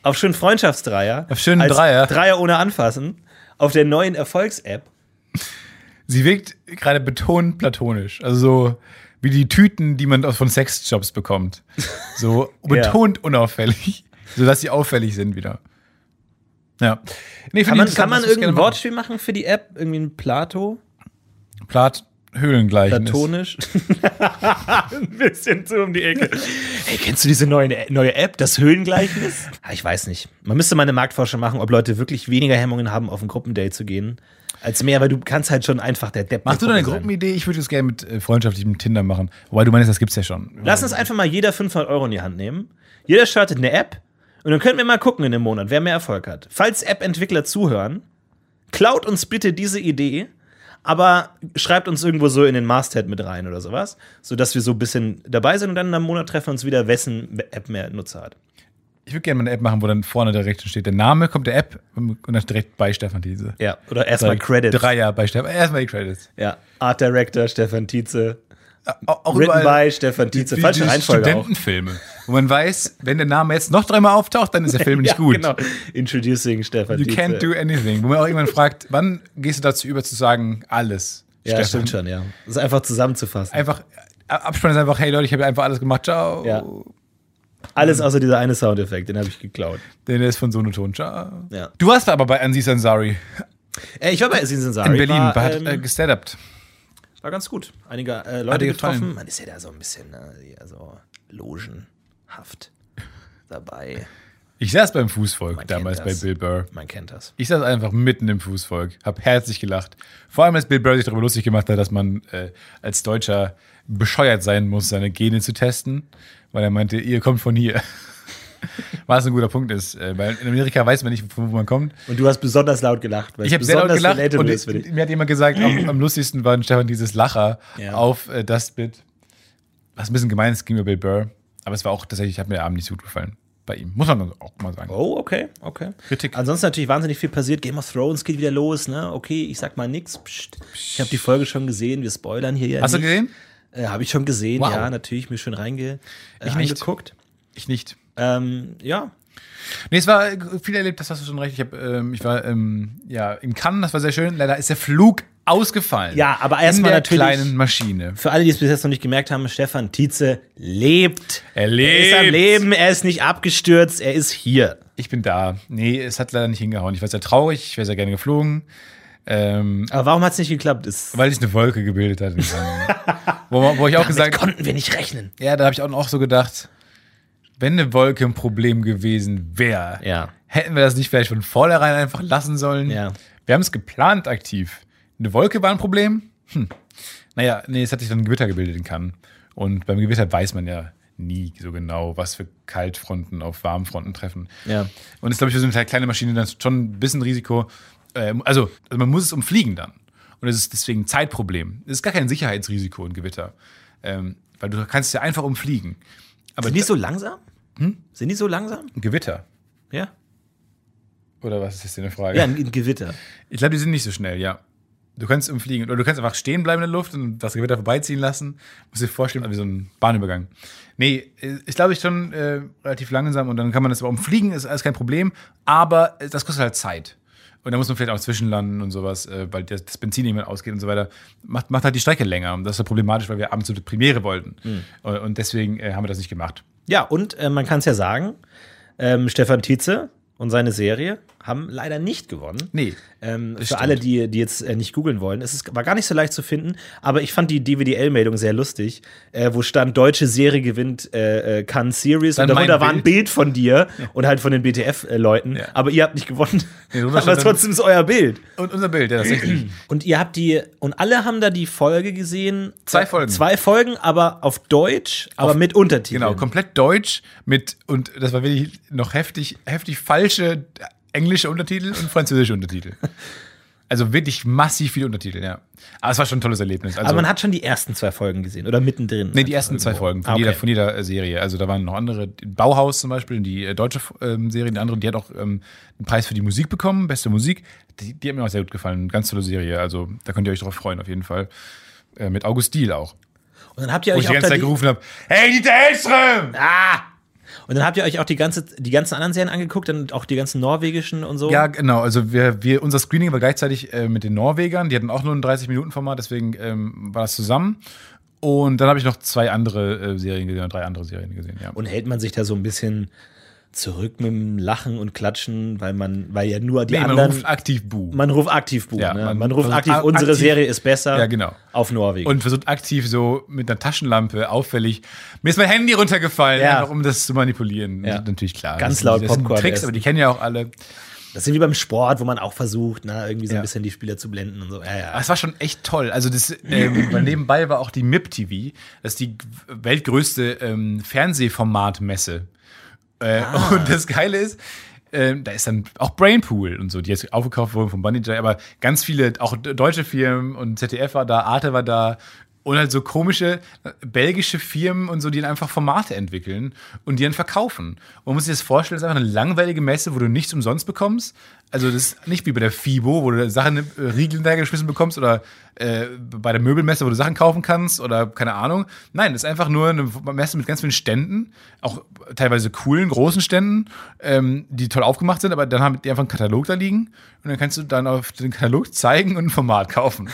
auf schönen Freundschaftsdreier. Auf schönen Dreier. Dreier ohne Anfassen, auf der neuen Erfolgs-App. Sie wirkt gerade betont platonisch. Also so wie die Tüten, die man von Sexjobs bekommt. So (laughs) betont unauffällig, sodass sie auffällig sind wieder. Ja. Nee, Kann man, kann man irgendein Wortspiel machen für die App? Irgendwie ein Plato? Plat Höhlengleichnis. Platonisch? (laughs) ein bisschen zu um die Ecke. Hey, kennst du diese neue, neue App, das Höhlengleichnis? Ah, Ich weiß nicht. Man müsste mal eine Marktforschung machen, ob Leute wirklich weniger Hemmungen haben, auf ein Gruppendate zu gehen, als mehr, weil du kannst halt schon einfach der Depp Machst du der da eine Gruppe sein. Gruppenidee? Ich würde das gerne mit äh, freundschaftlichem Tinder machen. Wobei du meinst, das gibt's ja schon. Lass uns einfach mal jeder 500 Euro in die Hand nehmen. Jeder startet eine App und dann können wir mal gucken in dem Monat, wer mehr Erfolg hat. Falls App-Entwickler zuhören, klaut uns bitte diese Idee, aber schreibt uns irgendwo so in den Masthead mit rein oder sowas, sodass wir so ein bisschen dabei sind und dann am Monat treffen wir uns wieder, wessen App mehr Nutzer hat. Ich würde gerne mal eine App machen, wo dann vorne direkt steht, der Name kommt der App und dann direkt bei Stefan Diese. Ja, oder erstmal Credits. Dreier bei Stefan. Erstmal die Credits. Ja, Art Director Stefan Tietze. Auch, auch Written by Stefan Tietze. Falsche Reihenfolge auch. Studentenfilme, wo man weiß, wenn der Name jetzt noch dreimal auftaucht, dann ist der Film (laughs) nicht ja, gut. Genau. Introducing Stefan You Tietze. can't do anything. Wo man auch irgendwann fragt, wann gehst du dazu über zu sagen, alles? ja, Stefan? stimmt schon, ja. Das ist einfach zusammenzufassen. Einfach, Abspann ist einfach, hey Leute, ich habe einfach alles gemacht, ciao. Ja. Alles außer dieser eine Soundeffekt, den habe ich geklaut. Der ist von Sonoton, ciao. Ja. Du warst aber bei Aziz Ansari Äh, ich war bei Aziz Ansari. in Berlin, War, hat ähm, äh, gestetupt. War ganz gut. Einige äh, Leute getroffen. gefallen? Man ist ja da so ein bisschen ja, so logenhaft dabei. Ich saß beim Fußvolk Man damals bei. Bill Burr. Man kennt das. Ich saß einfach mitten im Fußvolk, hab herzlich gelacht. Vor allem, als Bill Burr sich darüber lustig gemacht hat, dass man äh, als Deutscher bescheuert sein muss, seine Gene zu testen, weil er meinte, ihr kommt von hier. Was ein guter Punkt ist, äh, weil in Amerika weiß man nicht, von wo man kommt. Und du hast besonders laut gelacht. Weil Ich habe sehr laut gelacht und ist dich. mir hat jemand gesagt, am, am lustigsten war Stefan dieses Lacher Ja. auf äh, das Bit. Was ein bisschen gemein ist gegenüber Bill Burr, aber es war auch tatsächlich, hat mir der Abend nicht so gut gefallen bei ihm. Muss man auch mal sagen. Oh, okay, okay. Kritik. Ansonsten natürlich wahnsinnig viel passiert. Game of Thrones geht wieder los, ne? Okay, ich sag mal nix. Psst. Ich habe die Folge schon gesehen. Wir spoilern hier ja Hast du nicht. gesehen? Äh, habe ich schon gesehen, Wow. ja, natürlich, mir schön reinge äh, Ich nicht. angeguckt. Ich nicht. Ähm, ja, Nee, es war äh, viel erlebt, das hast du schon recht. Ich, hab, ähm, ich war ähm, ja, in Cannes, das war sehr schön. Leider ist der Flug ausgefallen. Ja, aber erstmal natürlich- kleinen Maschine. für alle, die es bis jetzt noch nicht gemerkt haben, Stefan Tietze lebt. Er Er ist am lebt. Leben, er ist nicht abgestürzt, er ist hier. Ich bin da. Nee, es hat leider nicht hingehauen. Ich war sehr traurig, ich wäre sehr gerne geflogen. Ähm, Aber warum hat es nicht geklappt? Ist, weil sich eine Wolke gebildet hat. (laughs) wo, wo ich auch damit gesagt konnten wir nicht rechnen. Ja, da habe ich auch noch so gedacht, wenn eine Wolke ein Problem gewesen wäre, Ja. hätten wir das nicht vielleicht von vornherein einfach lassen sollen. Ja. Wir haben es geplant aktiv. Eine Wolke war ein Problem? Hm. Naja, nee, es hat sich dann ein Gewitter gebildet in Cannes. Und beim Gewitter weiß man ja nie so genau, was für Kaltfronten auf Warmfronten treffen. Ja. Und ist, glaube ich, für so eine kleine Maschine dann schon ein bisschen Risiko. Ähm, also, also, man muss es umfliegen dann. Und es ist deswegen ein Zeitproblem. Es ist gar kein Sicherheitsrisiko in Gewitter. Ähm, weil du kannst es ja einfach umfliegen. Aber Sind die so langsam? Hm? Sind die so langsam? ein Gewitter. Ja. Oder was ist jetzt eine Frage? Ja, ein, Gewitter. Ich glaube, die sind nicht so schnell, ja. Du kannst umfliegen. Oder du kannst einfach stehen bleiben in der Luft und das Gewitter vorbeiziehen lassen. Muss dir vorstellen, wie so ein Bahnübergang. Nee, ist glaube ich schon äh, relativ langsam und dann kann man das aber umfliegen, ist alles kein Problem. Aber äh, das kostet halt Zeit. Und da muss man vielleicht auch zwischenlanden und sowas, äh, weil das, Benzin irgendwann ausgeht und so weiter. Macht, macht halt die Strecke länger. Und das ist ja problematisch, weil wir abends die Premiere wollten. Und, und deswegen äh, haben wir das nicht gemacht. Ja, und äh, man kann es ja sagen, ähm, Stefan Tietze und seine Serie haben leider nicht gewonnen. Nee. Ähm, für stimmt. alle, die, die jetzt äh, nicht googeln wollen, es ist, war gar nicht so leicht zu finden, aber ich fand die DVDL-Meldung sehr lustig, äh, wo stand, deutsche Serie gewinnt äh, äh, Cannes Series Dann und darunter war ein Bild von dir und halt von den BTF-Leuten, Ja. aber ihr habt nicht gewonnen. Nee, (laughs) aber trotzdem ist euer Bild. Und unser Bild, ja, tatsächlich. (clears throat) Und ihr habt die, und alle haben da die Folge gesehen. Zwei Folgen. Zwei Folgen, aber auf Deutsch, aber mit Untertiteln. Genau, komplett deutsch mit, und das war wirklich noch heftig, heftig falsche englische Untertitel und französische Untertitel. (laughs) Also wirklich massiv viele Untertitel, ja. Aber es war schon ein tolles Erlebnis. Also, aber man hat schon die ersten zwei Folgen gesehen oder mittendrin. nee, die ersten zwei Folgen von, Ah, okay. jeder, von jeder äh, Serie. Also da waren noch andere, Bauhaus zum Beispiel, die äh, deutsche ähm, Serie, die andere, die hat auch ähm, einen Preis für die Musik bekommen, beste Musik. Die, die hat mir auch sehr gut gefallen, ganz tolle Serie. Also da könnt ihr euch drauf freuen, auf jeden Fall. Äh, mit August Diel auch. Und dann habt ihr Wo euch ich die auch ganze da Zeit die, gerufen habe, hey, Dieter Hellström! Ah! Und dann habt ihr euch auch die, ganze, die ganzen anderen Serien angeguckt und auch die ganzen norwegischen und so. Ja, genau. Also wir, wir, unser Screening war gleichzeitig äh, mit den Norwegern. Die hatten auch nur ein 30-Minuten-Format, deswegen ähm, war das zusammen. Und dann habe ich noch zwei andere äh, Serien gesehen, drei andere Serien gesehen, ja. Und hält man sich da so ein bisschen zurück mit dem Lachen und Klatschen, weil man, weil ja nur die Nee, man anderen. ruft aktiv Bu. man ruft aktiv Buch, Ja, ne? man man, ruft versucht aktiv, a- unsere aktiv- Serie ist besser Ja, genau. auf Norwegen. Und versucht aktiv so mit einer Taschenlampe auffällig. Mir ist mein Handy runtergefallen, Ja. einfach um das zu manipulieren. Ja. Das natürlich klar. Ganz das laut sind, das sind Popcorn Tricks, essen. aber die kennen ja auch alle. das ist wie beim Sport, wo man auch versucht, na, irgendwie so Ja. ein bisschen die Spieler zu blenden und so. Ja, ja. Aber es war schon echt toll. Also das, ähm, (clears throat) nebenbei war auch die MIP TV, das ist die weltgrößte ähm, Fernsehformatmesse. Äh, Ah. (laughs) Und das Geile ist, ähm, da ist dann auch Brainpool und so, die jetzt aufgekauft wurden von Bunny J, aber ganz viele, auch deutsche Firmen und ZDF war da, Arte war da und halt so komische äh, belgische Firmen und so, die dann einfach Formate entwickeln und die dann verkaufen. Und man muss sich das vorstellen, das ist einfach eine langweilige Messe, wo du nichts umsonst bekommst. Also das ist nicht wie bei der FIBO, wo du Sachen, äh, Riegel hinterhergeschmissen bekommst oder äh, bei der Möbelmesse, wo du Sachen kaufen kannst oder keine Ahnung. Nein, das ist einfach nur eine Messe mit ganz vielen Ständen, auch teilweise coolen, großen Ständen, ähm, die toll aufgemacht sind, aber dann haben die einfach einen Katalog da liegen und dann kannst du dann auf den Katalog zeigen und ein Format kaufen.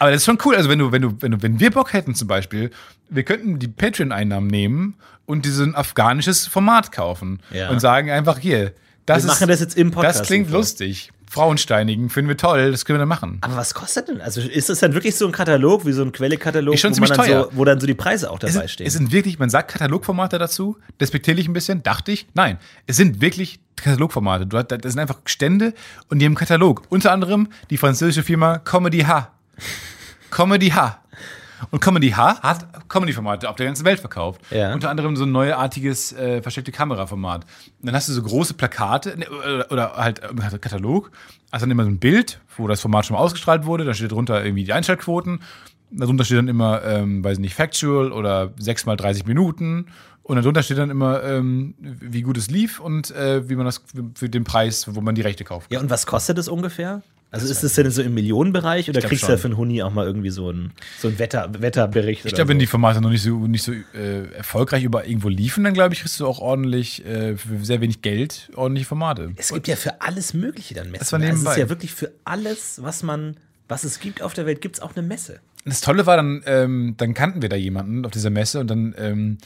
Aber das ist schon cool. Also wenn du, wenn du, wenn du, wenn wir Bock hätten zum Beispiel, wir könnten die Patreon-Einnahmen nehmen und diesen afghanisches Format kaufen Ja. und sagen einfach hier, das Wir ist, machen das jetzt im Podcast Das klingt lustig. Frauen steinigen, finden wir toll, das können wir dann machen. Aber was kostet denn? Also ist das dann wirklich so ein Katalog, wie so ein Quellekatalog, Ist schon wo, man ziemlich dann so, wo dann so die Preise auch Es dabei sind, stehen? es sind wirklich, man sagt Katalogformate dazu, despektierlich ein bisschen, dachte ich. Nein, es sind wirklich Katalogformate. Das sind einfach Stände und die haben einen Katalog. Unter anderem die französische Firma Comedy H. Comedy H. Und Comedy H hat Comedy-Formate auf der ganzen Welt verkauft. Ja. Unter anderem so ein neuartiges äh, versteckte Kameraformat. Dann hast du so große Plakate ne, oder, oder halt äh, Katalog. Also dann immer so ein Bild, wo das Format schon mal ausgestrahlt wurde. Da steht drunter irgendwie die Einschaltquoten. Darunter steht dann immer, ähm, weiß nicht, Factual oder 6 mal 30 Minuten. Und darunter steht dann immer, ähm, wie gut es lief und äh, wie man das für den Preis, wo man die Rechte kauft. ja, und was kostet das ungefähr? Also ist das denn so im Millionenbereich oder kriegst du da für einen Huni auch mal irgendwie so einen, so einen Wetter, Wetterbericht? Ich glaube, wenn die Formate noch nicht so, nicht so äh, erfolgreich über irgendwo liefen, dann glaube ich, kriegst du auch ordentlich, äh, für sehr wenig Geld, ordentliche Formate. Es gibt ja für alles Mögliche dann Messen. Das war Also es nebenbei. ist ja wirklich für alles, was man, was es gibt auf der Welt, gibt es auch eine Messe. Das Tolle war dann, ähm, dann kannten wir da jemanden auf dieser Messe und dann, ähm,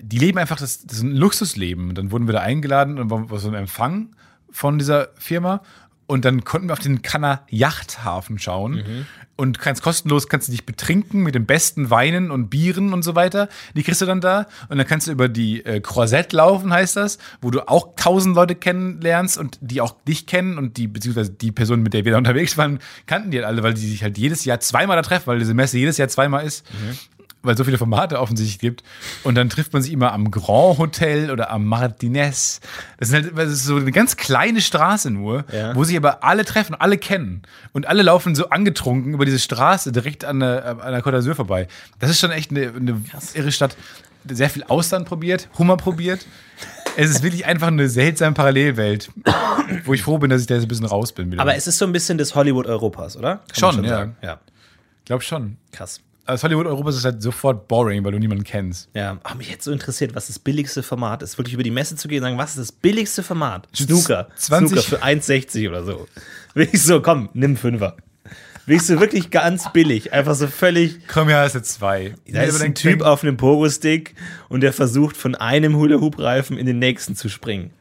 die leben einfach das, das ist ein Luxusleben. Und dann wurden wir da eingeladen und waren so einem Empfang von dieser Firma. Und dann konnten wir auf den Kanner Yachthafen schauen. Und kannst kostenlos kannst du dich betrinken mit den besten Weinen und Bieren und so weiter. Die kriegst du dann da. Und dann kannst du über die äh, Croisette laufen, heißt das, wo du auch tausend Leute kennenlernst und die auch dich kennen und die, beziehungsweise die Personen, mit der wir da (laughs) unterwegs waren, kannten die halt alle, weil die sich halt jedes Jahr zweimal da treffen, weil diese Messe jedes Jahr zweimal ist weil es so viele Formate offensichtlich gibt. Und dann trifft man sich immer am Grand Hotel oder am Martinez. Das, sind halt, das ist so eine ganz kleine Straße nur, Ja. wo sich aber alle treffen, alle kennen. Und alle laufen so angetrunken über diese Straße direkt an der, an der Côte d'Azur vorbei. Das ist schon echt eine, eine irre Stadt. Sehr viel Austern probiert, Hummer probiert. Es ist wirklich einfach eine seltsame Parallelwelt, wo ich froh bin, dass ich da jetzt ein bisschen raus bin. Wieder. Aber es ist so ein bisschen des Hollywood Europas, oder? Kann Schon, man ja. Ja, glaub schon. krass. Als Hollywood Europas ist halt sofort boring, weil du niemanden kennst. Ja, aber mich jetzt so interessiert, was das billigste Format ist. Wirklich über die Messe zu gehen und sagen, was ist das billigste Format? Snooker. 20 Snooker für 1,60 oder so. Wirklich so, komm, nimm Fünfer. Wirklich so wirklich ganz billig. Einfach so völlig. Komm, ja, ist jetzt zwei. Da ist ein Typ auf einem Pogo-Stick und der versucht von einem Hula-Hoop-Reifen in den nächsten zu springen.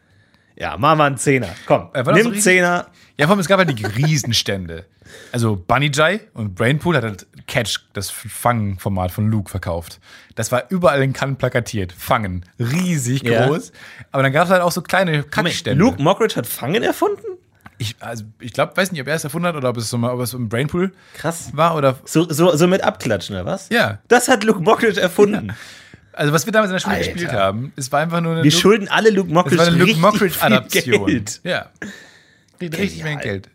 Ja, mach mal einen Zehner. Komm, Äh, nimm so? Zehner. Ja, vor allem, es gab halt die Riesenstände. Also Bunny Jai und Brainpool hat halt Catch, das Fangen-Format von Luke, verkauft. Das war überall in Cannes plakatiert. Fangen. Riesig Ja. groß. Aber dann gab es halt auch so kleine Kackstände. Luke Mockridge hat Fangen erfunden? Ich, also, ich glaube, weiß nicht, ob er es erfunden hat oder ob es so mal ob es im Brainpool Krass. war oder. So, so, so mit Abklatschen, oder was? Ja. Das hat Luke Mockridge erfunden. Also, was wir damals in der Schule Alter. gespielt haben, es war einfach nur eine. Wir Luke- schulden alle Luke es Mockridge war eine Luke richtig Mockridge-Adaption. viel Geld. Ja. Richtig, richtig Genial. Geld.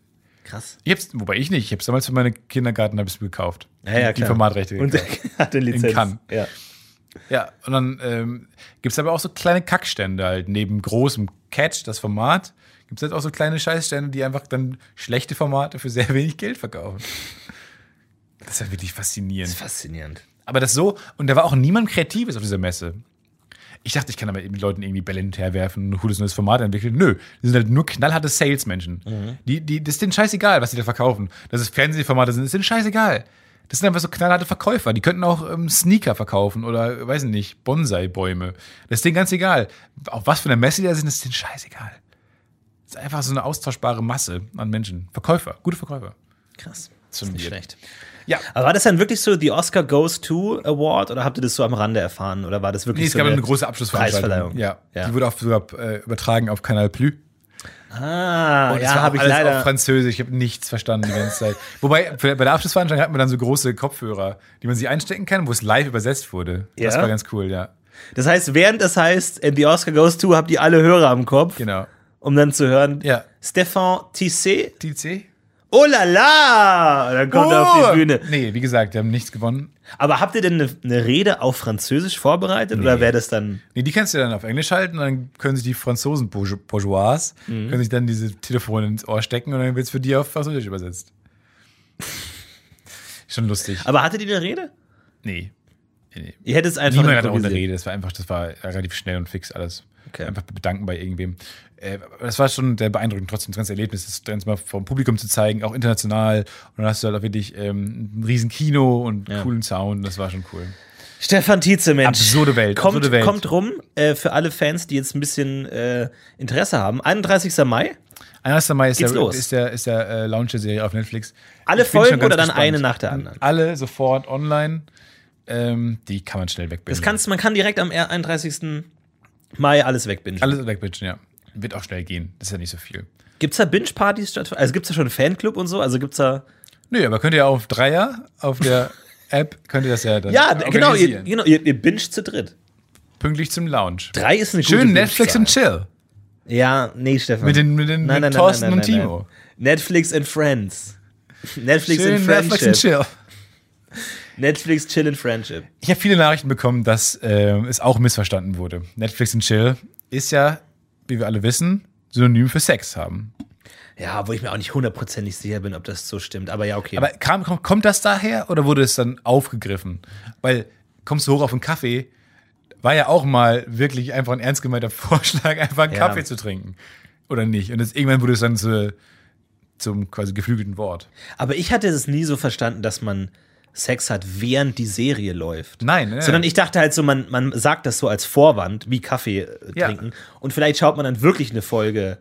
Krass. Ich hab's, wobei ich nicht. Ich hab's damals für meine Kindergarten hab ich's mir gekauft. Ja, ja, die klar. Formatrechte. Und gekauft. (laughs) hat eine Lizenz. Cannes. Ja. Ja, und dann ähm, gibt es aber auch so kleine Kackstände halt. Neben großem Catch, das Format, gibt es halt auch so kleine Scheißstände, die einfach dann schlechte Formate für sehr wenig Geld verkaufen. Das ist ja wirklich faszinierend. Das ist faszinierend. Aber das so, und da war auch niemand Kreatives auf dieser Messe. Ich dachte, ich kann aber mit Leuten irgendwie Bälle hinterherwerfen, ein cooles neues Format entwickeln. Nö, die sind halt nur knallharte Salesmenschen. Die, die, das ist denen scheißegal, was die da verkaufen. Dass es Fernsehformate sind, ist denen scheißegal. Das sind einfach so knallharte Verkäufer. Die könnten auch ähm, Sneaker verkaufen oder, weiß ich nicht, Bonsai-Bäume. Das ist denen ganz egal. Auf was für eine Messe die da sind, ist denen scheißegal. Das ist einfach so eine austauschbare Masse an Menschen. Verkäufer, gute Verkäufer. Krass. Das ist Nicht schlecht. Ja. Aber war das dann wirklich so die Oscar Goes to Award oder habt ihr das so am Rande erfahren? Oder war das wirklich Nee, es so gab eine große Abschlussveranstaltung. Ja. Ja. Die wurde auch sogar äh, übertragen auf Kanal Plus. Ah, Und es ja, habe auch ich leider. auf Französisch. Ich habe nichts verstanden die ganze Zeit. (laughs) Wobei, bei der Abschlussveranstaltung hatten wir dann so große Kopfhörer, die man sich einstecken kann, wo es live übersetzt wurde. Das Ja? war ganz cool, ja. Das heißt, während das heißt, äh, die Oscar Goes to, habt ihr alle Hörer am Kopf, Genau. um dann zu hören, Ja. Stefan Tisset, TC? Oh la la, dann kommt er auf die Bühne. Nee, wie gesagt, wir haben nichts gewonnen. Aber habt ihr denn eine, eine Rede auf Französisch vorbereitet oder wäre das dann Nee, die kannst du dann auf Englisch halten und dann können sich die Franzosen Bourge- Bourgeois, Mhm. können sich dann diese Telefone ins Ohr stecken und dann wird es für die auf Französisch übersetzt. (laughs) Schon lustig. Aber hattet ihr eine Rede? nee. nee, nee. Ihr hättet es einfach Niemand hat auch eine. Rede. Das war einfach, das war relativ schnell und fix alles. Okay. Einfach bedanken bei irgendwem. Äh, das war schon sehr beeindruckend, trotzdem das ganze Erlebnis, das ganz mal vom Publikum zu zeigen, auch international. Und dann hast du halt auch wirklich ähm, ein riesen Kino und Ja. coolen Sound. Das war schon cool. Stefan Tietze, Mensch. Absurde Welt, Kommt, absurde Welt. kommt rum äh, für alle Fans, die jetzt ein bisschen äh, Interesse haben. 31. Mai. 1. Mai ist Geht's der, los? ist der, ist der äh, Launch der Serie auf Netflix. Alle Ich Folgen oder dann gespannt. eine nach der anderen? Alle sofort online. Ähm, die kann man schnell wegbingen. Das kannst, man kann direkt am 31. Mai alles wegbingen. Alles wegbingen, ja. Wird auch schnell gehen. Das ist ja nicht so viel. Gibt es da Binge-Partys statt? Also gibt es da schon einen Fanclub und so? Also gibt es da. Nö, aber könnt ihr auf Dreier, auf der (laughs) App, könnt ihr das ja dann Ja, genau, ihr, genau ihr, ihr binge zu dritt. Pünktlich zum Launch. Drei ist eine Schön gute Netflix Binge-Zahl. und Chill. Ja, nee, Stefan. Mit den, mit den Nein, mit nein, nein, Thorsten nein, und nein, Timo. nein. Netflix and Friends. Netflix Schön and Netflix und Friendship. Chill. Netflix, Chill and Friendship. Ich habe viele Nachrichten bekommen, dass ähm, es auch missverstanden wurde. Netflix und Chill ist ja, wie wir alle wissen, synonym für Sex haben. Ja, wo ich mir auch nicht hundertprozentig sicher bin, ob das so stimmt. Aber ja, okay. Aber kam, kommt, kommt das daher oder wurde es dann aufgegriffen? Weil kommst du hoch auf einen Kaffee, war ja auch mal wirklich einfach ein ernst gemeinter (laughs) Vorschlag, einfach einen Ja. Kaffee zu trinken. Oder nicht? Und das, irgendwann wurde es dann zu, zum quasi geflügelten Wort. Aber ich hatte es nie so verstanden, dass man Sex hat, während die Serie läuft. Nein, ne? Sondern ich dachte halt so, man, man sagt das so als Vorwand, wie Kaffee äh, Ja. trinken. Und vielleicht schaut man dann wirklich eine Folge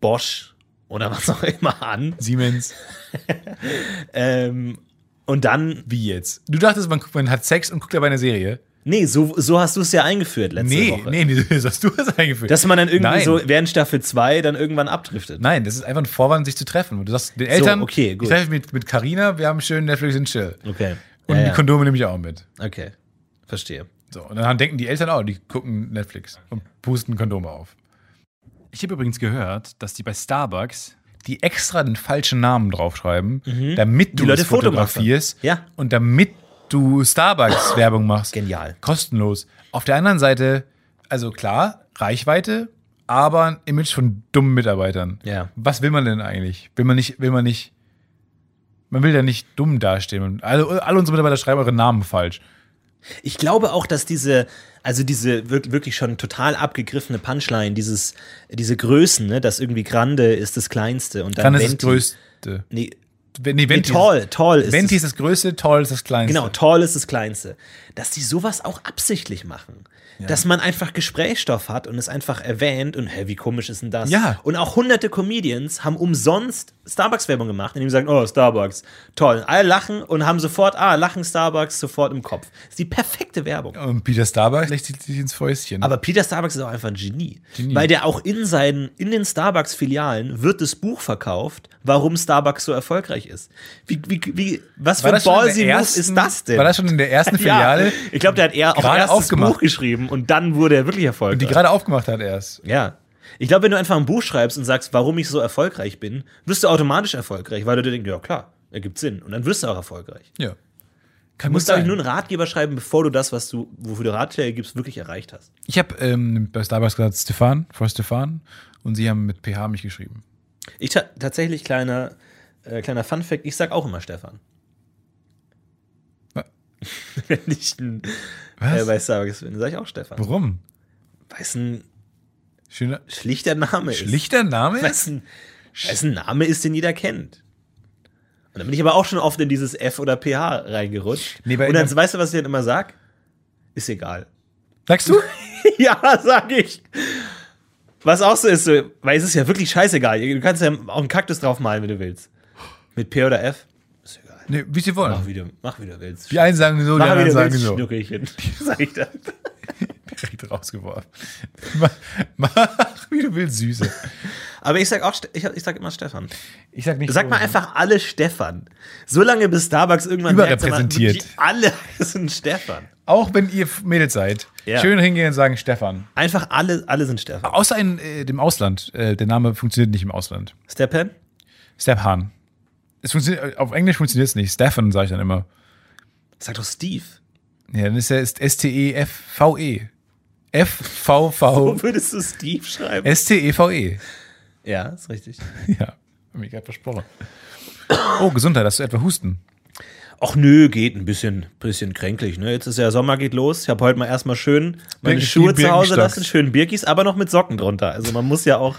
Bosch oder was auch immer an. Siemens, (laughs) Ähm, und dann, wie jetzt? Du dachtest, man, man hat Sex und guckt dabei eine Serie? Nee, so, so hast du es ja eingeführt letzte Nee, Woche. nee, nee, (laughs) so hast du das eingeführt. Dass man dann irgendwie Nein. so während Staffel 2 dann irgendwann abdriftet. Nein, das ist einfach ein Vorwand, sich zu treffen. Und du sagst den Eltern, okay, ich gut. treffe mich mit, mit Carina, wir haben schön Netflix und Chill. Okay. Und ja, die ja. Kondome nehme ich auch mit. Okay. Verstehe. So, und dann denken die Eltern auch, die gucken Netflix und pusten Kondome auf. Ich habe übrigens gehört, dass die bei Starbucks die extra den falschen Namen draufschreiben, damit du Mhm. Die Leute es fotografierst Ja. und damit du Starbucks (coughs) Werbung machst. Genial. Kostenlos. Auf der anderen Seite, also klar, Reichweite, aber ein Image von dummen Mitarbeitern. Ja. Was will man denn eigentlich? Will man nicht, will man nicht, man will ja nicht dumm dastehen. Alle, alle unsere Mitarbeiter schreiben eure Namen falsch. Ich glaube auch, dass diese, also diese wirk- wirklich schon total abgegriffene Punchline, dieses, diese Größen, ne, dass irgendwie Grande ist das Kleinste und dann Dann ist das Venti. Größte. Nee, Nee, nee, Venti tall, tall ist Venti das, ist das Größte, Tall ist das Kleinste. Genau, tall ist das Kleinste. Dass die sowas auch absichtlich machen. Dass man einfach Gesprächsstoff hat und es einfach erwähnt und, hä, wie komisch ist denn das? Ja. Und auch hunderte Comedians haben umsonst Starbucks-Werbung gemacht, indem sie sagen, oh, Starbucks, toll. Alle lachen und haben sofort, ah, lachen Starbucks sofort im Kopf. Das ist die perfekte Werbung. Und Peter Starbucks legt sich ins Fäustchen. Aber Peter Starbucks ist auch einfach ein Genie. Genie. Weil der auch in seinen, in den Starbucks-Filialen wird das Buch verkauft, warum Starbucks so erfolgreich ist. Wie, wie, wie, was für ein ballsy Move ersten- ist das denn? War das schon in der ersten (laughs) Filiale, Ja, ich glaube, der hat eher auch Gerade erst das. Buch geschrieben und dann wurde er wirklich die erfolgreich. gerade aufgemacht hat erst? ja. Ich glaube, wenn du einfach ein Buch schreibst und sagst, warum ich so erfolgreich bin, wirst du automatisch erfolgreich, weil du dir denkst, ja klar, ergibt Sinn. Und dann wirst du auch erfolgreich. Ja. Kann Du musst, gut glaube ich, sein. nur einen Ratgeber schreiben, bevor du das, was du, wofür du Ratschläge gibst, wirklich erreicht hast. Ich habe ähm, bei Starbucks gesagt, Stefan, Frau Stefan. Und sie haben mit PH mich geschrieben. Ich ta tatsächlich, kleiner, äh, kleiner Fun-Fact, ich sag auch immer Stefan. (laughs) Wenn ich ein, äh, bei Starbucks bin, sag ich auch Stefan. Warum? Weil es ein Schöner, schlichter Name ist. schlichter Name Weil ist? weil es ein Name ist, den jeder kennt. Und dann bin ich aber auch schon oft in dieses F oder PH reingerutscht. Nee, Und dann, weißt du, was ich dann immer sag? Ist egal. Sagst du? (laughs) ja, sag ich. Was auch so ist, so, weil es ist ja wirklich scheißegal. Du kannst ja auch einen Kaktus draufmalen, wenn du willst. Mit P oder F? Ist egal. Nee, wie sie wollen. Mach wie du, mach wie du willst. Die einen sagen so, die anderen sagen so. Schnuckelchen. (laughs) Sag ich dann. Direkt rausgeworfen. (laughs) Mach, mach wie du willst, Süße. Aber ich sag auch, ich, ich sag immer Stefan. Ich sag nicht Sag mal einfach alle Stefan. So lange bis Starbucks irgendwann Überrepräsentiert. merkt, alle (laughs) sind Stefan. Auch wenn ihr Mädels seid, Ja. schön hingehen und sagen Stefan. Einfach alle, alle sind Stefan. Außer in äh, dem Ausland. Äh, der Name funktioniert nicht im Ausland. Stepan? Stefan. Es funktioniert, auf Englisch funktioniert es nicht. Stefan sage ich dann immer. Sag doch Steve. Ja, dann ist er ist S-T-E-F-V-E. F-V-V. Wo würdest du Steve schreiben? S-T-E-V-E. Ja, ist richtig. (laughs) Ja, hab mich gerade versprochen. Oh, Gesundheit, hast du etwa Husten? Ach nö, geht ein bisschen, bisschen kränklich. Ne? Jetzt ist ja Sommer, geht los. Ich habe heute mal erstmal schön meine Birken- Schuhe zu Hause lassen, schön Birkis, aber noch mit Socken drunter. Also man muss ja auch.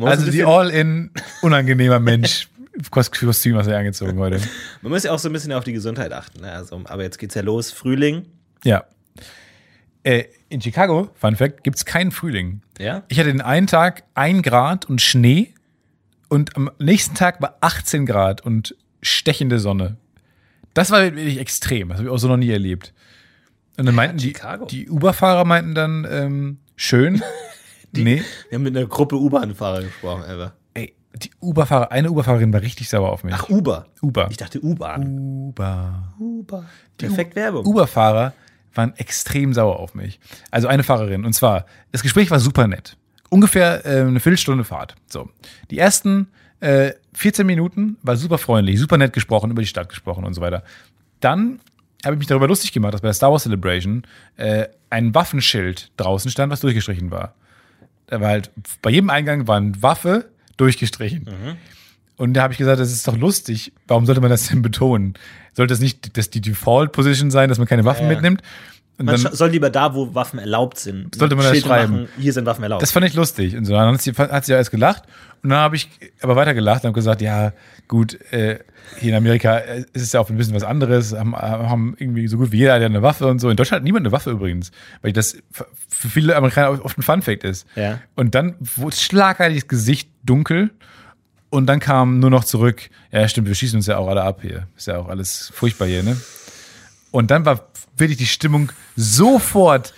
Also die all-in unangenehmer Mensch. (laughs) Kos- Kostüm hast du ja angezogen heute. man muss ja auch so ein bisschen auf die Gesundheit achten. Ne? Also, aber jetzt geht's ja los. Frühling, Ja. Äh, in Chicago, Fun Fact, gibt es keinen Frühling. Ja? Ich hatte den einen Tag ein Grad und Schnee und am nächsten Tag war 18 Grad und stechende Sonne. Das war wirklich extrem. Das habe ich auch so noch nie erlebt. Und dann meinten die, Chicago. die Uber-Fahrer meinten dann, ähm, schön. (laughs) nee. Wir haben mit einer Gruppe U-Bahn-Fahrer gesprochen, Alter. Ey, die Uber-Fahrer, eine Uber-Fahrerin war richtig sauer auf mich. Ach, Uber. Uber. Ich dachte U-Bahn. Uber. Uber. Perfekt Werbung. Uber-Fahrer waren extrem sauer auf mich. Also eine Fahrerin. Und zwar, das Gespräch war super nett. Ungefähr äh, eine Viertelstunde Fahrt. So. Die ersten äh, 14 Minuten war super freundlich, super nett gesprochen, über die Stadt gesprochen und so weiter. Dann habe ich mich darüber lustig gemacht, dass bei der Star Wars Celebration äh, ein Waffenschild draußen stand, was durchgestrichen war. Da war halt, bei jedem Eingang war eine Waffe durchgestrichen. Und da habe ich gesagt, das ist doch lustig. Warum sollte man das denn betonen? Sollte das nicht das die Default Position sein, dass man keine Waffen Ja, ja. mitnimmt? Und Man soll lieber da, wo Waffen erlaubt sind. Sollte man das Schilder schreiben. Machen, hier sind Waffen erlaubt. das fand ich lustig. Und so, dann hat sie, hat sie erst gelacht. Und dann habe ich aber weiter gelacht und habe gesagt, ja, gut, äh, hier in Amerika äh, ist es ja auch ein bisschen was anderes. Haben, haben irgendwie so gut wie jeder hat ja eine Waffe und so. In Deutschland hat niemand eine Waffe übrigens. Weil das für für viele Amerikaner oft ein Fun-Fact ist. Ja. Und dann wurde schlagartig das Gesicht dunkel. Und dann kam nur noch zurück, ja, stimmt, wir schießen uns ja auch alle ab hier. Ist ja auch alles furchtbar hier, ne? Und dann war wirklich die Stimmung sofort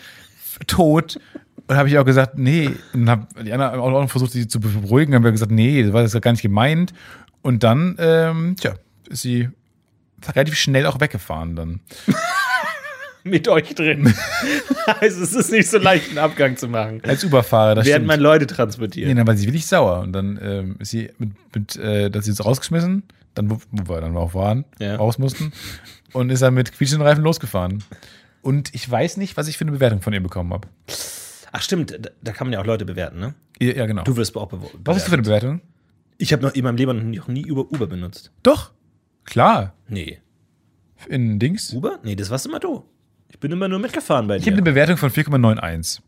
tot. Und habe ich auch gesagt, nee. Und hab, die anderen auch noch versucht, sie zu beruhigen. Haben wir gesagt, nee, das war das gar nicht gemeint. Und dann, ähm, tja, ist sie relativ schnell auch weggefahren dann. Mit euch drin. (laughs) also es ist nicht so leicht, einen Abgang zu machen. Als Uberfahrer, das Werden man Leute Nee, transportieren. dann war sie wirklich sauer. Und dann ähm, ist sie mit, mit äh, dass sie uns rausgeschmissen, dann, wo, wo wir dann auch waren, Ja. raus mussten. Und ist dann mit quietschenden Reifen losgefahren. Und ich weiß nicht, was ich für eine Bewertung von ihr bekommen habe. Ach stimmt, da, da kann man ja auch Leute bewerten, ne? Ja, ja, genau. Du wirst auch bewerten. was ist das für eine Bewertung? Ich habe noch in meinem Leben noch nie über Uber benutzt. Doch, klar. Nee. In Dings. Uber? Nee, das warst immer du. Ich bin immer nur mitgefahren bei Ich habe dir. eine Bewertung von 4,91.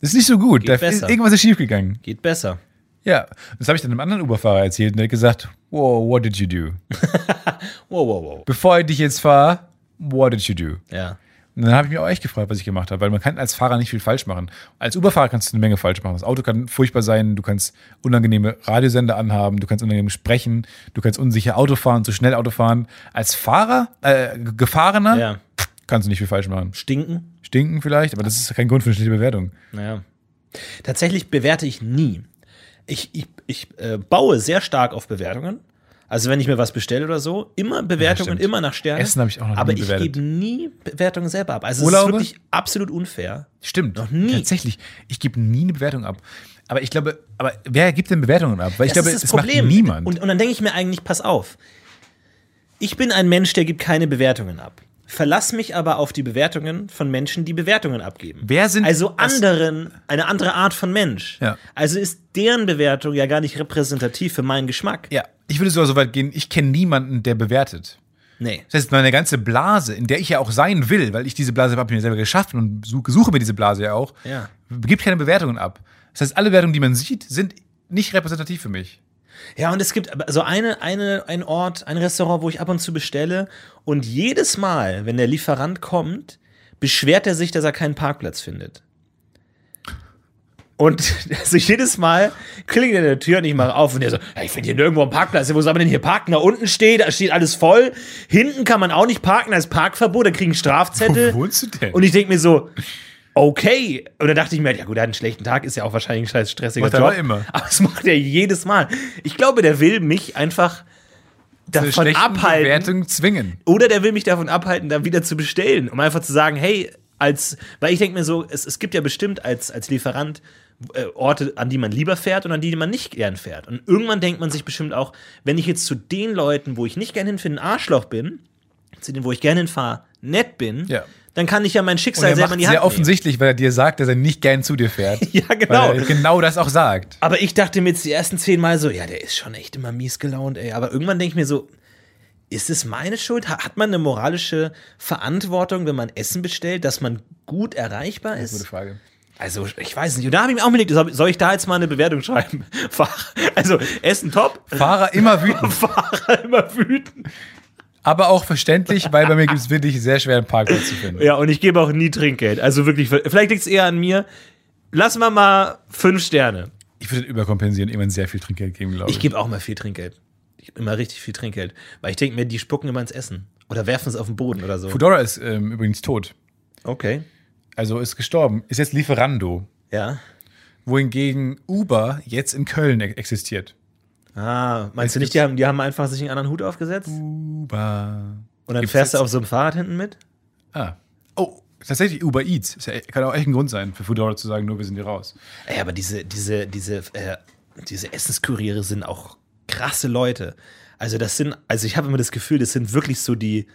Das ist nicht so gut. Geht Da besser. ist, irgendwas ist schiefgegangen. Geht besser. Ja, das habe ich dann einem anderen Uberfahrer erzählt und der hat gesagt, wow, what did you do? (laughs) Wow, wow, wow. Bevor ich dich jetzt fahre, what did you do? Ja. Und dann habe ich mich auch echt gefragt, was ich gemacht habe, weil man kann als Fahrer nicht viel falsch machen. Als Uberfahrer kannst du eine Menge falsch machen. Das Auto kann furchtbar sein, du kannst unangenehme Radiosender anhaben, du kannst unangenehm sprechen, du kannst unsicher Auto fahren, zu schnell Auto fahren. Als Fahrer, äh, Gefahrener, Ja. kannst du nicht viel falsch machen. Stinken? Stinken vielleicht, aber das ist kein Grund für eine schlechte Bewertung. Naja. Tatsächlich bewerte ich nie. Ich, ich, ich äh, baue sehr stark auf Bewertungen. Also wenn ich mir was bestelle oder so, immer Bewertungen, stimmt. immer nach Sternen. Essen habe ich auch noch Aber nie ich bewertet. gebe nie Bewertungen selber ab. Also Urlaube? es ist wirklich absolut unfair. Stimmt. Noch nie. Tatsächlich. Ich gebe nie eine Bewertung ab. Aber ich glaube, aber wer gibt denn Bewertungen ab? Weil ich Das glaube, ist das das Problem. macht niemand. Und, und dann denke ich mir eigentlich, pass auf. Ich bin ein Mensch, der gibt keine Bewertungen ab. Verlass mich aber auf die Bewertungen von Menschen, die Bewertungen abgeben. Wer sind also anderen, eine andere Art von Mensch. Ja. Also ist deren Bewertung ja gar nicht repräsentativ für meinen Geschmack. ja, ich würde sogar so weit gehen, ich kenne niemanden, der bewertet. Nee. Das heißt, meine ganze Blase, in der ich ja auch sein will, weil ich diese Blase habe mir selber geschaffen und suche, suche mir diese Blase ja auch, Ja. gibt keine Bewertungen ab. Das heißt, alle Bewertungen, die man sieht, sind nicht repräsentativ für mich. Ja, und es gibt aber so eine, eine, ein Ort, ein Restaurant, wo ich ab und zu bestelle. Und jedes Mal, wenn der Lieferant kommt, beschwert er sich, dass er keinen Parkplatz findet. Und (laughs) also jedes Mal klingelt er an der Tür und ich mache auf und der so, ja, ich finde hier nirgendwo einen Parkplatz. Wo soll man denn hier parken? Da unten steht, da steht alles voll. Hinten kann man auch nicht parken, da ist Parkverbot, da kriegen Strafzettel. Wo wohnst du denn? Und ich denke mir so, okay. Und dann dachte ich mir, ja gut, er hat einen schlechten Tag, ist ja auch wahrscheinlich ein scheiß stressiger Macht er Job. aber immer. Aber das macht er jedes Mal. Ich glaube, der will mich einfach davon abhalten. Bewertung zwingen. Oder der will mich davon abhalten, da wieder zu bestellen, um einfach zu sagen, hey, als, weil ich denke mir so, es, es gibt ja bestimmt als, als Lieferant äh, Orte, an die man lieber fährt und an die man nicht gern fährt. Und irgendwann denkt man sich bestimmt auch, wenn ich jetzt zu den Leuten, wo ich nicht gern hinfinde, ein Arschloch bin, zu denen, wo ich gern hinfahre, nett bin, Ja. Dann kann ich ja mein Schicksal er selber in die sehr Hand nehmen. offensichtlich, weil er dir sagt, dass er nicht gern zu dir fährt. (laughs) Ja, genau. Weil er genau das auch sagt. Aber ich dachte mir jetzt die ersten zehn Mal so, ja, der ist schon echt immer mies gelaunt, ey. Aber irgendwann denke ich mir so, ist es meine Schuld? Ha- Hat man eine moralische Verantwortung, wenn man Essen bestellt, dass man gut erreichbar Gute ist? Frage. Also, ich weiß nicht. Und da habe ich mir auch überlegt, soll- ich da jetzt mal eine Bewertung schreiben? (laughs) Also, Essen top, Fahrer immer (laughs) wütend. Fahrer immer wütend. Aber auch verständlich, weil bei mir gibt es wirklich sehr schwer, einen Parkplatz zu finden. Ja, und ich gebe auch nie Trinkgeld. Also wirklich, vielleicht liegt es eher an mir. Lassen wir mal fünf Sterne. Ich würde überkompensieren, irgendwann sehr viel Trinkgeld geben, glaube ich. Ich gebe auch mal viel Trinkgeld. Ich gebe immer richtig viel Trinkgeld. Weil ich denke mir, die spucken immer ins Essen. Oder werfen es auf den Boden oder so. Fudora ist ähm, übrigens tot. Okay. Also ist gestorben. Ist jetzt Lieferando. Ja. Wohingegen Uber jetzt in Köln e- existiert. Ah, meinst du nicht, die haben, die haben einfach sich einen anderen Hut aufgesetzt? Uber. Und dann Gibt's fährst du auf so einem Fahrrad hinten mit? Ah. Oh, tatsächlich Uber Eats. Ist ja, kann auch echt ein Grund sein, für Fudora zu sagen, nur wir sind hier raus. Ey, aber diese, diese, diese, äh, diese Essenskuriere sind auch krasse Leute. Also das sind, also ich habe immer das Gefühl, das sind wirklich so die,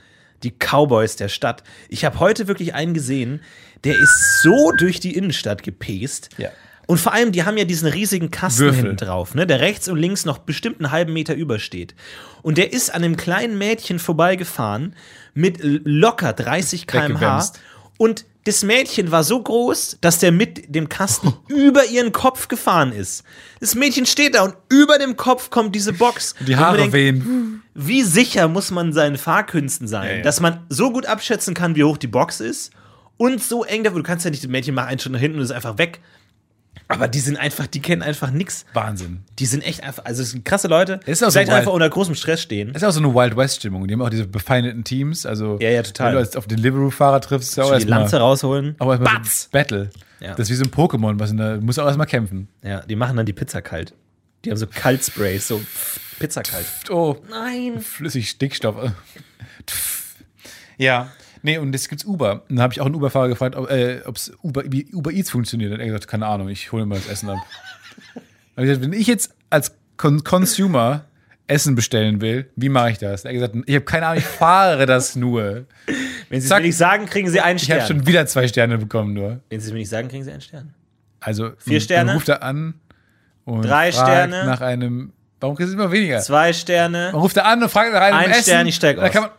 die Cowboys der Stadt. Ich habe heute wirklich einen gesehen, der ist so durch die Innenstadt gepest. Ja. Und vor allem, die haben ja diesen riesigen Kasten Würfel. hinten drauf, ne, der rechts und links noch bestimmt einen halben Meter übersteht. Und der ist an einem kleinen Mädchen vorbeigefahren mit locker 30 km/h. Und das Mädchen war so groß, dass der mit dem Kasten (laughs) über ihren Kopf gefahren ist. Das Mädchen steht da und über dem Kopf kommt diese Box. Die Haare denkt, wehen. Wie sicher muss man seinen Fahrkünsten sein, Ja, ja. dass man so gut abschätzen kann, wie hoch die Box ist und so eng, da- du kannst ja nicht, das Mädchen macht einen Schritt nach hinten und ist einfach weg. Aber die sind einfach, die kennen einfach nix. Wahnsinn. Die sind echt einfach, also es sind krasse Leute, auch so vielleicht wild. einfach unter großem Stress stehen. Das ist auch so eine Wild West-Stimmung. Die haben auch diese befeindeten Teams. Also, Ja, ja, total. Wenn du jetzt auf den Deliveroo-Fahrer triffst, ist ja auch die erstmal Lanze rausholen. auch erstmal Batz! so Battle. Ja. Das ist wie so ein Pokémon, was in der, muss auch erstmal kämpfen. Ja, die machen dann die Pizza kalt. Die haben so Kaltsprays, so Pizza kalt. Oh, Nein. flüssig Stickstoff. ja. Nee, und jetzt gibt's Uber. Und dann habe ich auch einen Uber-Fahrer gefragt, ob äh, ob's Uber, wie Uber Eats funktioniert. Und er hat gesagt, keine Ahnung, ich hole mir das Essen ab. Ich gesagt, wenn ich jetzt als Con Consumer Essen bestellen will, wie mache ich das? Er hat gesagt, ich habe keine Ahnung, ich fahre das nur. Wenn sie es mir nicht sagen, kriegen sie einen Ich habe Stern. schon wieder zwei Sterne bekommen nur. Wenn sie es mir nicht sagen, kriegen sie einen Stern. Also Vier Sterne? Ruft er an und Drei fragt Sterne? nach einem. Warum kriegst du immer weniger? Zwei Sterne. Man ruft er an und fragt nach einem Ein Essen. Stern, ich steig Da aus.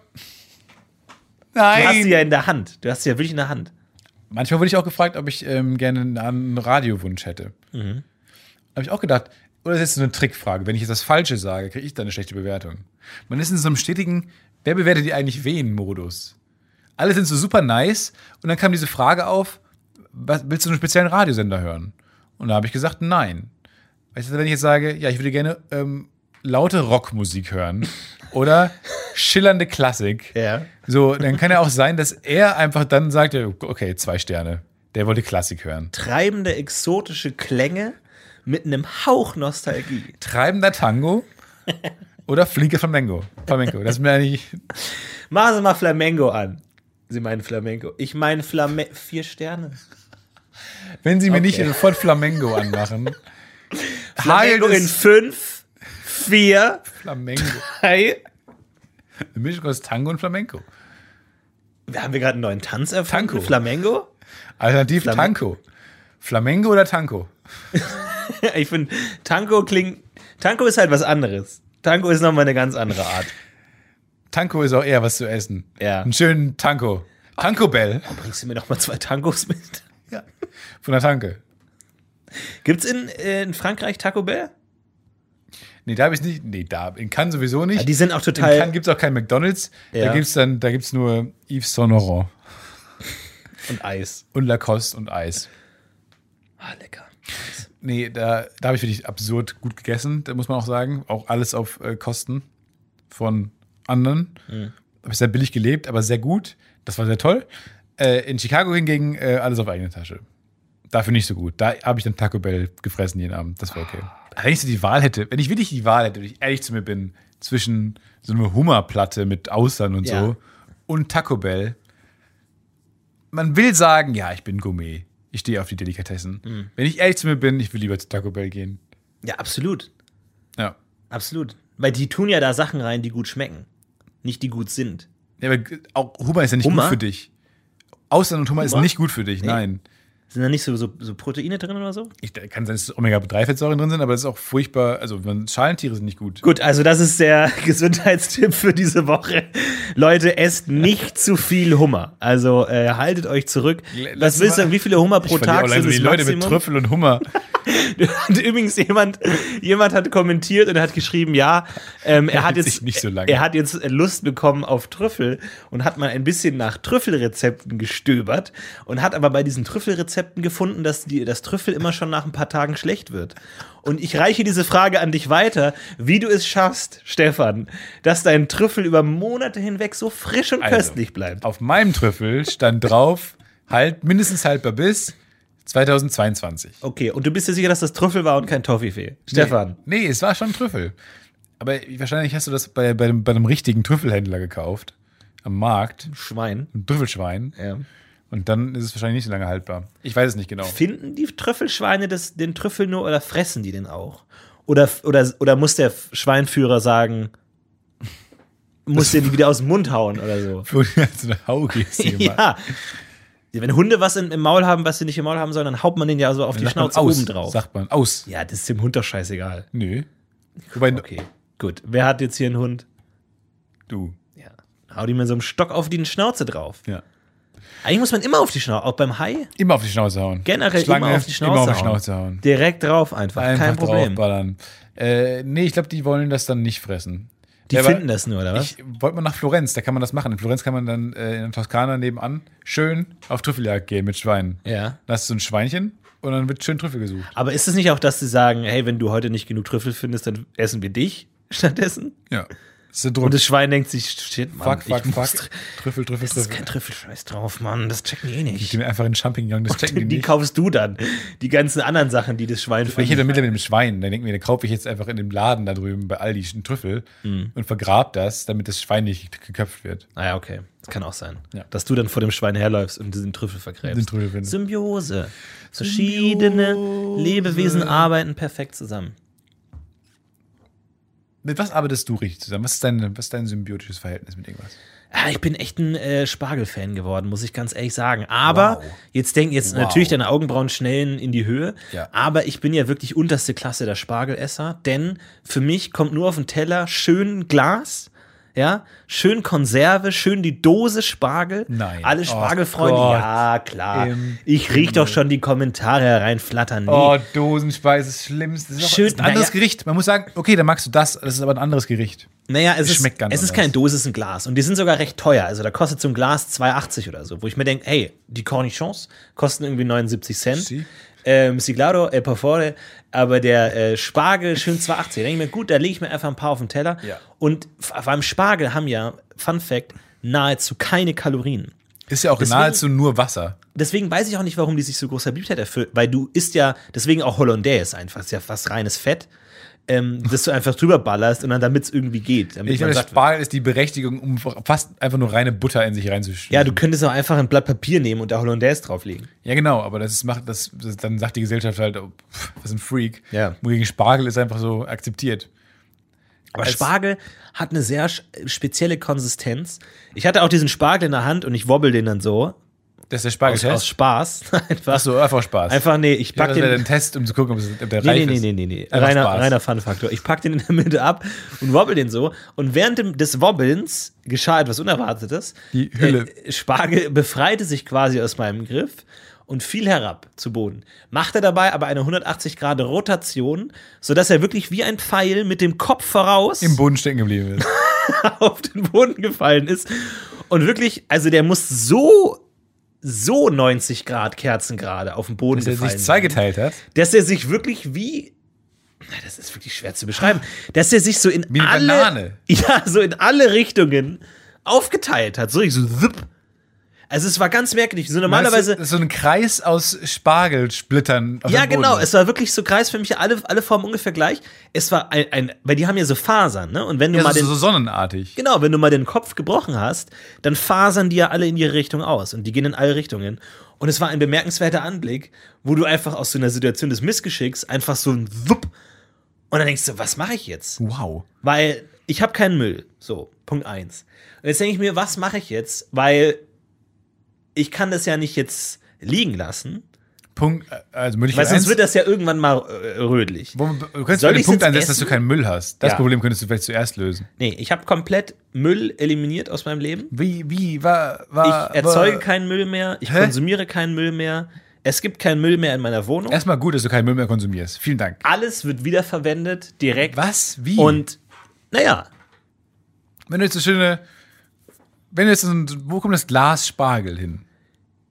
Man, Du hast Nein. sie ja in der Hand. Du hast sie ja wirklich in der Hand. Manchmal wurde ich auch gefragt, ob ich ähm, gerne einen, Radiowunsch hätte. Mhm. Habe ich auch gedacht, oder ist das so eine Trickfrage? Wenn ich jetzt das Falsche sage, kriege ich dann eine schlechte Bewertung. Man ist in so einem stetigen, wer bewertet die eigentlich wen Modus? Alle sind so super nice und dann kam diese Frage auf, was, willst du einen speziellen Radiosender hören? Und da habe ich gesagt, nein. Weißt du, wenn ich jetzt sage, ja, ich würde gerne ähm, laute Rockmusik hören oder schillernde Klassik, Ja. so, dann kann ja auch sein, dass er einfach dann sagt, okay, zwei Sterne. Der wollte Klassik hören. Treibende, exotische Klänge mit einem Hauch Nostalgie. Treibender Tango oder flinke Flamenco. Flamenco. Das mir eigentlich. Machen Sie mal Flamengo an. Sie meinen Flamenco. Ich meine Flamenco. Vier Sterne. Wenn sie mir nicht Okay. sofort Flamengo anmachen. Flamengo hagelt in fünf, vier, Flamengo. drei. Eine Mischung aus Tango und Flamenco. Haben wir gerade einen neuen Tanz erfunden? Tango. Flamengo? Alternativ Flam- Tango. Flamengo oder Tango? (laughs) Ich finde, Tango klingt. Tango ist halt was anderes. Tango ist nochmal eine ganz andere Art. Tango ist auch eher was zu essen. Ja. Einen schönen Tango. Tango Bell. Bringst du mir noch mal zwei Tangos mit? Ja. Von der Tanke. Gibt's in, äh, in Frankreich Taco Bell? Nee, da habe ich nicht. Nee, da. In Cannes sowieso nicht. Ja, die sind auch in total. Cannes gibt es auch kein McDonalds. Ja. Da gibt es dann, da gibt's nur Yves Saint Laurent und Eis. und Lacoste und Eis. Ah, lecker. Nee, da, da habe ich wirklich absurd gut gegessen, da muss man auch sagen. Auch alles auf äh, Kosten von anderen. Mhm. Habe ich sehr billig gelebt, aber sehr gut. Das war sehr toll. Äh, in Chicago hingegen äh, alles auf eigene Tasche. Dafür nicht so gut. Da habe ich dann Taco Bell gefressen jeden Abend. Das war okay. Wenn ich so die Wahl hätte, wenn ich wirklich die Wahl hätte, wenn ich ehrlich zu mir bin, zwischen so einer Hummerplatte mit Austern und Ja. so und Taco Bell, man will sagen, ja, ich bin Gourmet. Ich stehe auf die Delikatessen. Mhm. Wenn ich ehrlich zu mir bin, ich will lieber zu Taco Bell gehen. Ja, absolut. Ja. Absolut. Weil die tun ja da Sachen rein, die gut schmecken. Nicht die gut sind. ja aber auch Hummer ist ja nicht Hummer? gut für dich. Austern und Hummer, ist Hummer? nicht gut für dich, nein. Sind da nicht so, so, so Proteine drin oder so? Ich, kann sein, dass Omega-3-Fettsäuren drin sind, aber das ist auch furchtbar. Also, Schalentiere sind nicht gut. Gut, also das ist der (laughs) Gesundheitstipp für diese Woche. Leute, esst nicht zu viel Hummer. Also äh, haltet euch zurück. Was willst du wie viele Hummer pro Tag sind das die Leute mit Maximum? Trüffel und Hummer. (laughs) Und übrigens jemand, jemand hat kommentiert und hat geschrieben, ja, ähm, er hat jetzt so lange. er hat jetzt Lust bekommen auf Trüffel und hat mal ein bisschen nach Trüffelrezepten gestöbert und hat aber bei diesen Trüffelrezepten gefunden, dass die, das Trüffel immer schon nach ein paar Tagen schlecht wird. Und ich reiche diese Frage an dich weiter, wie du es schaffst, Stefan, dass dein Trüffel über Monate hinweg so frisch und Also, köstlich bleibt. Auf meinem Trüffel stand drauf, halt mindestens haltbar bis 2022. Okay, und du bist dir sicher, dass das Trüffel war und kein Toffifee? Stefan. Nee, nee, es war schon Trüffel. Aber wahrscheinlich hast du das bei, bei, dem, bei einem richtigen Trüffelhändler gekauft. Am Markt. Schwein. Ein Trüffelschwein. Ja. Und dann ist es wahrscheinlich nicht so lange haltbar. Ich weiß es nicht genau. Finden die Trüffelschweine das, den Trüffel nur oder fressen die den auch? Oder, oder, oder muss der Schweinführer sagen, muss der die wieder aus dem Mund hauen oder so? So eine Haugeste ja. Wenn Hunde was in, im Maul haben, was sie nicht im Maul haben sollen, dann haut man den ja so auf die Sagt man Schnauze aus, oben drauf. Sagt man aus. Ja, das ist dem Hund doch scheißegal. Nö. Wobei, Okay, gut. Wer hat jetzt hier einen Hund? du. Ja. Hau die mit so einem Stock auf die Schnauze drauf. Ja. Eigentlich muss man immer auf die Schnauze, auch beim Hai, Immer auf die Schnauze hauen. generell Schlange, immer auf die Schnauze, Immer auf die hauen. Schnauze hauen. Direkt drauf einfach, Einfach kein Problem. Äh, nee, ich glaube, die wollen das dann nicht fressen. Die war- finden das nur, oder was? Ich wollte mal nach Florenz, da kann man das machen. In Florenz kann man dann äh, in der Toskana nebenan schön auf Trüffeljagd gehen mit Schweinen. ja. Da hast du so ein Schweinchen und dann wird schön Trüffel gesucht. Aber ist es nicht auch, dass sie sagen, hey, wenn du heute nicht genug Trüffel findest, dann essen wir dich (laughs) stattdessen? Ja. Das Druck. Und das Schwein denkt sich, shit, Mann, fuck, fuck, ich fuck. muss tr- Trüffel, Trüffel, Es ist Trüffel. kein Trüffelscheiß drauf, Mann, das checken die eh Die nicht. gehen einfach in den Champignon, das checken die Die nicht. kaufst du dann. Die ganzen anderen Sachen, die das Schwein Ich hätte findet. mit dem Schwein, dann denken wir, dann kaufe ich jetzt einfach in dem Laden da drüben bei Aldi einen Trüffel Mhm. und vergrab das, damit das Schwein nicht geköpft wird. Ah ja, okay. Das kann auch sein. Ja. Dass du dann vor dem Schwein herläufst und diesen Trüffel vergräbst. Den Trüffel findest. Symbiose. Verschiedene Lebewesen arbeiten perfekt zusammen. Mit was arbeitest du richtig zusammen? Was ist dein, was ist dein symbiotisches Verhältnis mit irgendwas? Ja, ich bin echt ein äh, Spargel-Fan geworden, muss ich ganz ehrlich sagen. Aber Wow. jetzt denken jetzt Wow. natürlich deine Augenbrauen schnellen in die Höhe. Ja. Aber ich bin ja wirklich unterste Klasse der Spargelesser, denn für mich kommt nur auf den Teller schön Glas. Ja, schön Konserve, schön die Dose Spargel. Nein. Alle Oh Spargelfreunde, Gott. ja, klar. Im Ich riech doch schon die Kommentare hereinflattern. Nee. Oh, Dosenspeise ist schlimmst. Das ist, Schön- ist ein anderes naja. Gericht. Man muss sagen, okay, dann magst du das, das ist aber ein anderes Gericht. Naja, es, ist, schmeckt ganz es ist anders. kein Dose, es ist ein Glas. Und die sind sogar recht teuer. Also da kostet so ein Glas 2,80 oder so. Wo ich mir denke, hey, die Cornichons kosten irgendwie 79 Cent. Sie. Ähm, Siglado, El Porfore, aber der äh, Spargel schön 2,80. Da denke ich mir, gut, da lege ich mir einfach ein paar auf den Teller. Ja. Und beim Spargel haben ja, Fun Fact, nahezu keine Kalorien. Ist ja auch Deswegen- nahezu nur Wasser. Deswegen weiß ich auch nicht, warum die sich so großer Beliebtheit erfüllt, weil du isst ja, deswegen auch Hollandaise einfach, ist ja fast reines Fett, ähm, das du einfach drüber ballerst und dann damit es irgendwie geht. Damit Ich wird. Spargel ist die Berechtigung, um fast einfach nur reine Butter in sich reinzuschieben. Ja, du könntest auch einfach ein Blatt Papier nehmen und da Hollandaise drauflegen. Ja, genau, aber das ist, macht das, das, dann sagt die Gesellschaft halt, oh, pff, was ein Freak. Ja. Wogegen Spargel ist einfach so akzeptiert. Aber Als- Spargel hat eine sehr spezielle Konsistenz. Ich hatte auch diesen Spargel in der Hand und ich wobbel den dann so. Das ist der Aus, Spargeltest. aus Spaß. (laughs) einfach. Ach so, einfach Spaß. Einfach, nee, ich pack das wäre den. ein Test, um zu gucken, ob, es, ob der Nee, reif nee, nee, ist. nee, nee, nee. Einfach Reiner, Spaß. reiner Fun-Faktor. Ich pack den in der Mitte ab und wobbel den so. Und während des Wobbelns geschah etwas Unerwartetes. Die Hülle. Äh, Spargel befreite sich quasi aus meinem Griff und fiel herab zu Boden. Machte dabei aber eine 180 Grad Rotation, sodass er wirklich wie ein Pfeil mit dem Kopf voraus Im Boden stecken geblieben ist. (laughs) auf den Boden gefallen ist. Und wirklich, also der muss so, so 90 Grad Kerzengrade auf den Boden Dass er gefallen sich sein zweigeteilt hat. dass er sich wirklich wie na, das ist wirklich schwer zu beschreiben, dass er sich so in alle Banane. (laughs) ja, so in alle Richtungen aufgeteilt hat, so richtig so zipp. Also es war ganz merkwürdig, so normalerweise Meinst du, so ein Kreis aus Spargelsplittern. auf ja, genau. Es war wirklich so kreisförmig, alle, alle Formen ungefähr gleich. Es war ein, ein, weil die haben ja so Fasern, ne? Und wenn du ja, mal so, den, so sonnenartig. Genau, wenn du mal den Kopf gebrochen hast, dann fasern die ja alle in ihre Richtung aus und die gehen in alle Richtungen. Und es war ein bemerkenswerter Anblick, wo du einfach aus so einer Situation des Missgeschicks einfach so ein Wupp und dann denkst du, was mache ich jetzt? Wow. Weil ich habe keinen Müll. So, Punkt eins. Und jetzt denke ich mir, was mache ich jetzt? Weil ich kann das ja nicht jetzt liegen lassen. Punkt, also Möglichkeit Weil sonst wird das ja irgendwann mal äh, rötlich. wo, du könntest Soll den Punkt jetzt einsetzen, dass du keinen Müll hast. Das Ja. Problem könntest du vielleicht zuerst lösen. Nee, ich habe komplett Müll eliminiert aus meinem Leben. Wie, wie, war, war, Ich erzeuge war, keinen Müll mehr, ich Hä? konsumiere keinen Müll mehr. Es gibt keinen Müll mehr in meiner Wohnung. Erstmal gut, dass du keinen Müll mehr konsumierst. Vielen Dank. Alles wird wiederverwendet, direkt. Was? Wie? Und naja, wenn du jetzt so schöne, wenn du jetzt so ein, wo kommt das Glas Spargel hin?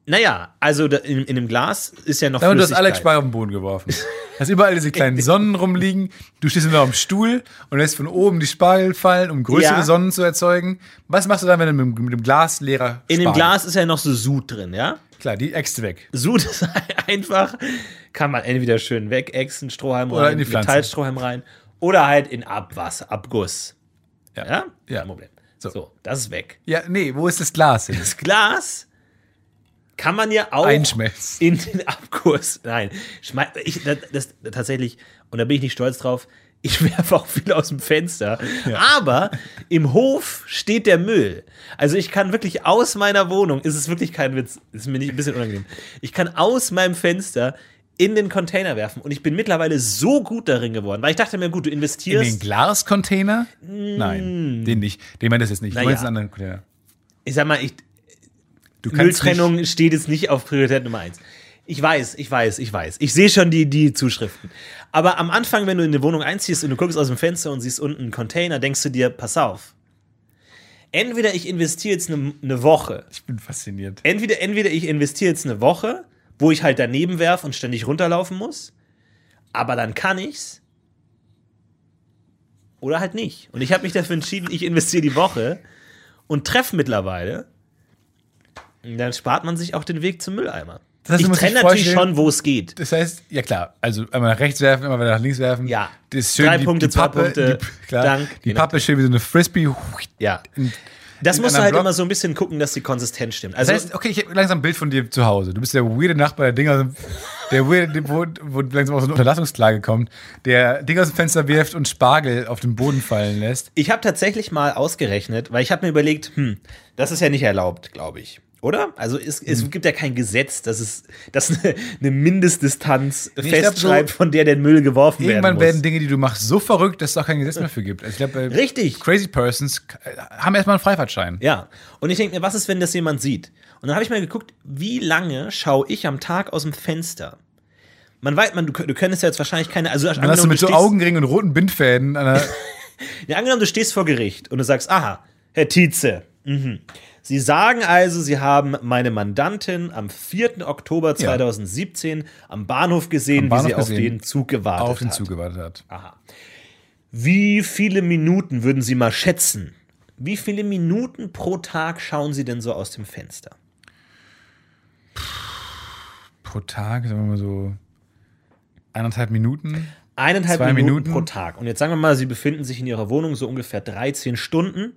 Naja, also in, in dem Glas ist ja noch Da du hast Flüssigkeit. Alex Spargel auf den Boden geworfen. hast überall diese kleinen Sonnen rumliegen. Du stehst nur auf dem Stuhl und lässt von oben die Spargel fallen, um größere Ja. Sonnen zu erzeugen. Was machst du dann, wenn du mit, dem- mit dem Glas leerer In dem Spargel- Glas ist ja noch so Sud drin, ja? Klar, die äxt weg. Sud ist (laughs) einfach, kann man entweder schön wegexen, Strohhalm Oder rein, in die Pflanze. Metallstrohhalm rein oder halt in Abwasser, Abguss. Ja. Ja? Ja. Kein Problem. So. So. das ist weg. Ja, nee, wo ist das Glas hin? Das Glas kann man ja auch Einschmelzen. in den Abguss. Nein, ich, das, das tatsächlich, und da bin ich nicht stolz drauf, ich (laughs) werfe auch viel aus dem Fenster. Aber im Hof steht der Müll. Also ich kann wirklich aus meiner Wohnung, ist es wirklich kein Witz, ist mir nicht ein bisschen unangenehm. Ich kann aus meinem Fenster in den Container werfen und ich bin mittlerweile so gut darin geworden, weil ich dachte mir, gut, du In investierst. den Glascontainer? Nein, den nicht. Den meint das jetzt nicht. Naja. meinst einen anderen Container. ich sag mal, ich, Mülltrennung steht jetzt nicht auf Priorität Nummer eins. Ich weiß, ich weiß, ich weiß. Ich sehe schon die, die Zuschriften. Aber am Anfang, wenn du in eine Wohnung einziehst und du guckst aus dem Fenster und siehst unten einen Container, denkst du dir, pass auf. Entweder ich investiere jetzt eine, eine Woche. Ich bin fasziniert. Entweder, entweder ich investiere jetzt eine Woche, wo ich halt daneben werfe und ständig runterlaufen muss. Aber dann kann ich's. Oder halt nicht. Und ich habe mich dafür entschieden, ich investiere die Woche und treffe mittlerweile. Dann spart man sich auch den Weg zum Mülleimer. Das heißt, ich trenne natürlich schon, wo es geht. Das heißt, ja klar, also einmal nach rechts werfen, immer wieder nach links werfen. Ja. Das ist schön, Drei die, Punkte, die zwei Pappe, Punkte. Die, klar, Dank. die Je Pappe ist schön wie so eine Frisbee. Ja. Das in musst du halt Block- immer so ein bisschen gucken, dass die Konsistenz stimmt. Das Also, heißt, okay, ich habe langsam ein Bild von dir zu Hause. Du bist der weirde Nachbar, der Dinger, der weirde, wo, wo langsam auch so eine Unterlassungsklage kommt, der Dinger aus dem Fenster wirft und Spargel auf den Boden fallen lässt. Ich habe tatsächlich mal ausgerechnet, weil ich habe mir überlegt, hm, das ist ja nicht erlaubt, glaube ich. Oder? Also es, Hm. es gibt ja kein Gesetz, dass es dass eine, eine Mindestdistanz glaub, festschreibt, so von der der Müll geworfen Irgendwann werden muss. werden Dinge, die du machst, so verrückt, dass es auch kein Gesetz mehr für gibt. Also ich glaube, äh, Richtig. Crazy Persons äh, haben erstmal einen Freifahrtschein. Ja. Und ich denke mir, was ist, wenn das jemand sieht? Und dann habe ich mal geguckt, wie lange schaue ich am Tag aus dem Fenster? Man weiß, man, du, du könntest ja jetzt wahrscheinlich keine, also Dann hast du mit so stehst- Augenringen und roten Bindfäden (laughs) Ja, angenommen, du stehst vor Gericht und du sagst, aha, Herr Tietze, mhm. Sie sagen also, Sie haben meine Mandantin am 4. Oktober 2017 am Bahnhof gesehen, Am Bahnhof wie sie auf gesehen, den Zug gewartet auf den hat. Zug gewartet hat. Aha. Wie viele Minuten würden Sie mal schätzen? Wie viele Minuten pro Tag schauen Sie denn so aus dem Fenster? Pro Tag, sagen wir mal so eineinhalb Minuten. Eineinhalb Minuten, Minuten. pro Tag. Und jetzt sagen wir mal, Sie befinden sich in Ihrer Wohnung so ungefähr 13 Stunden.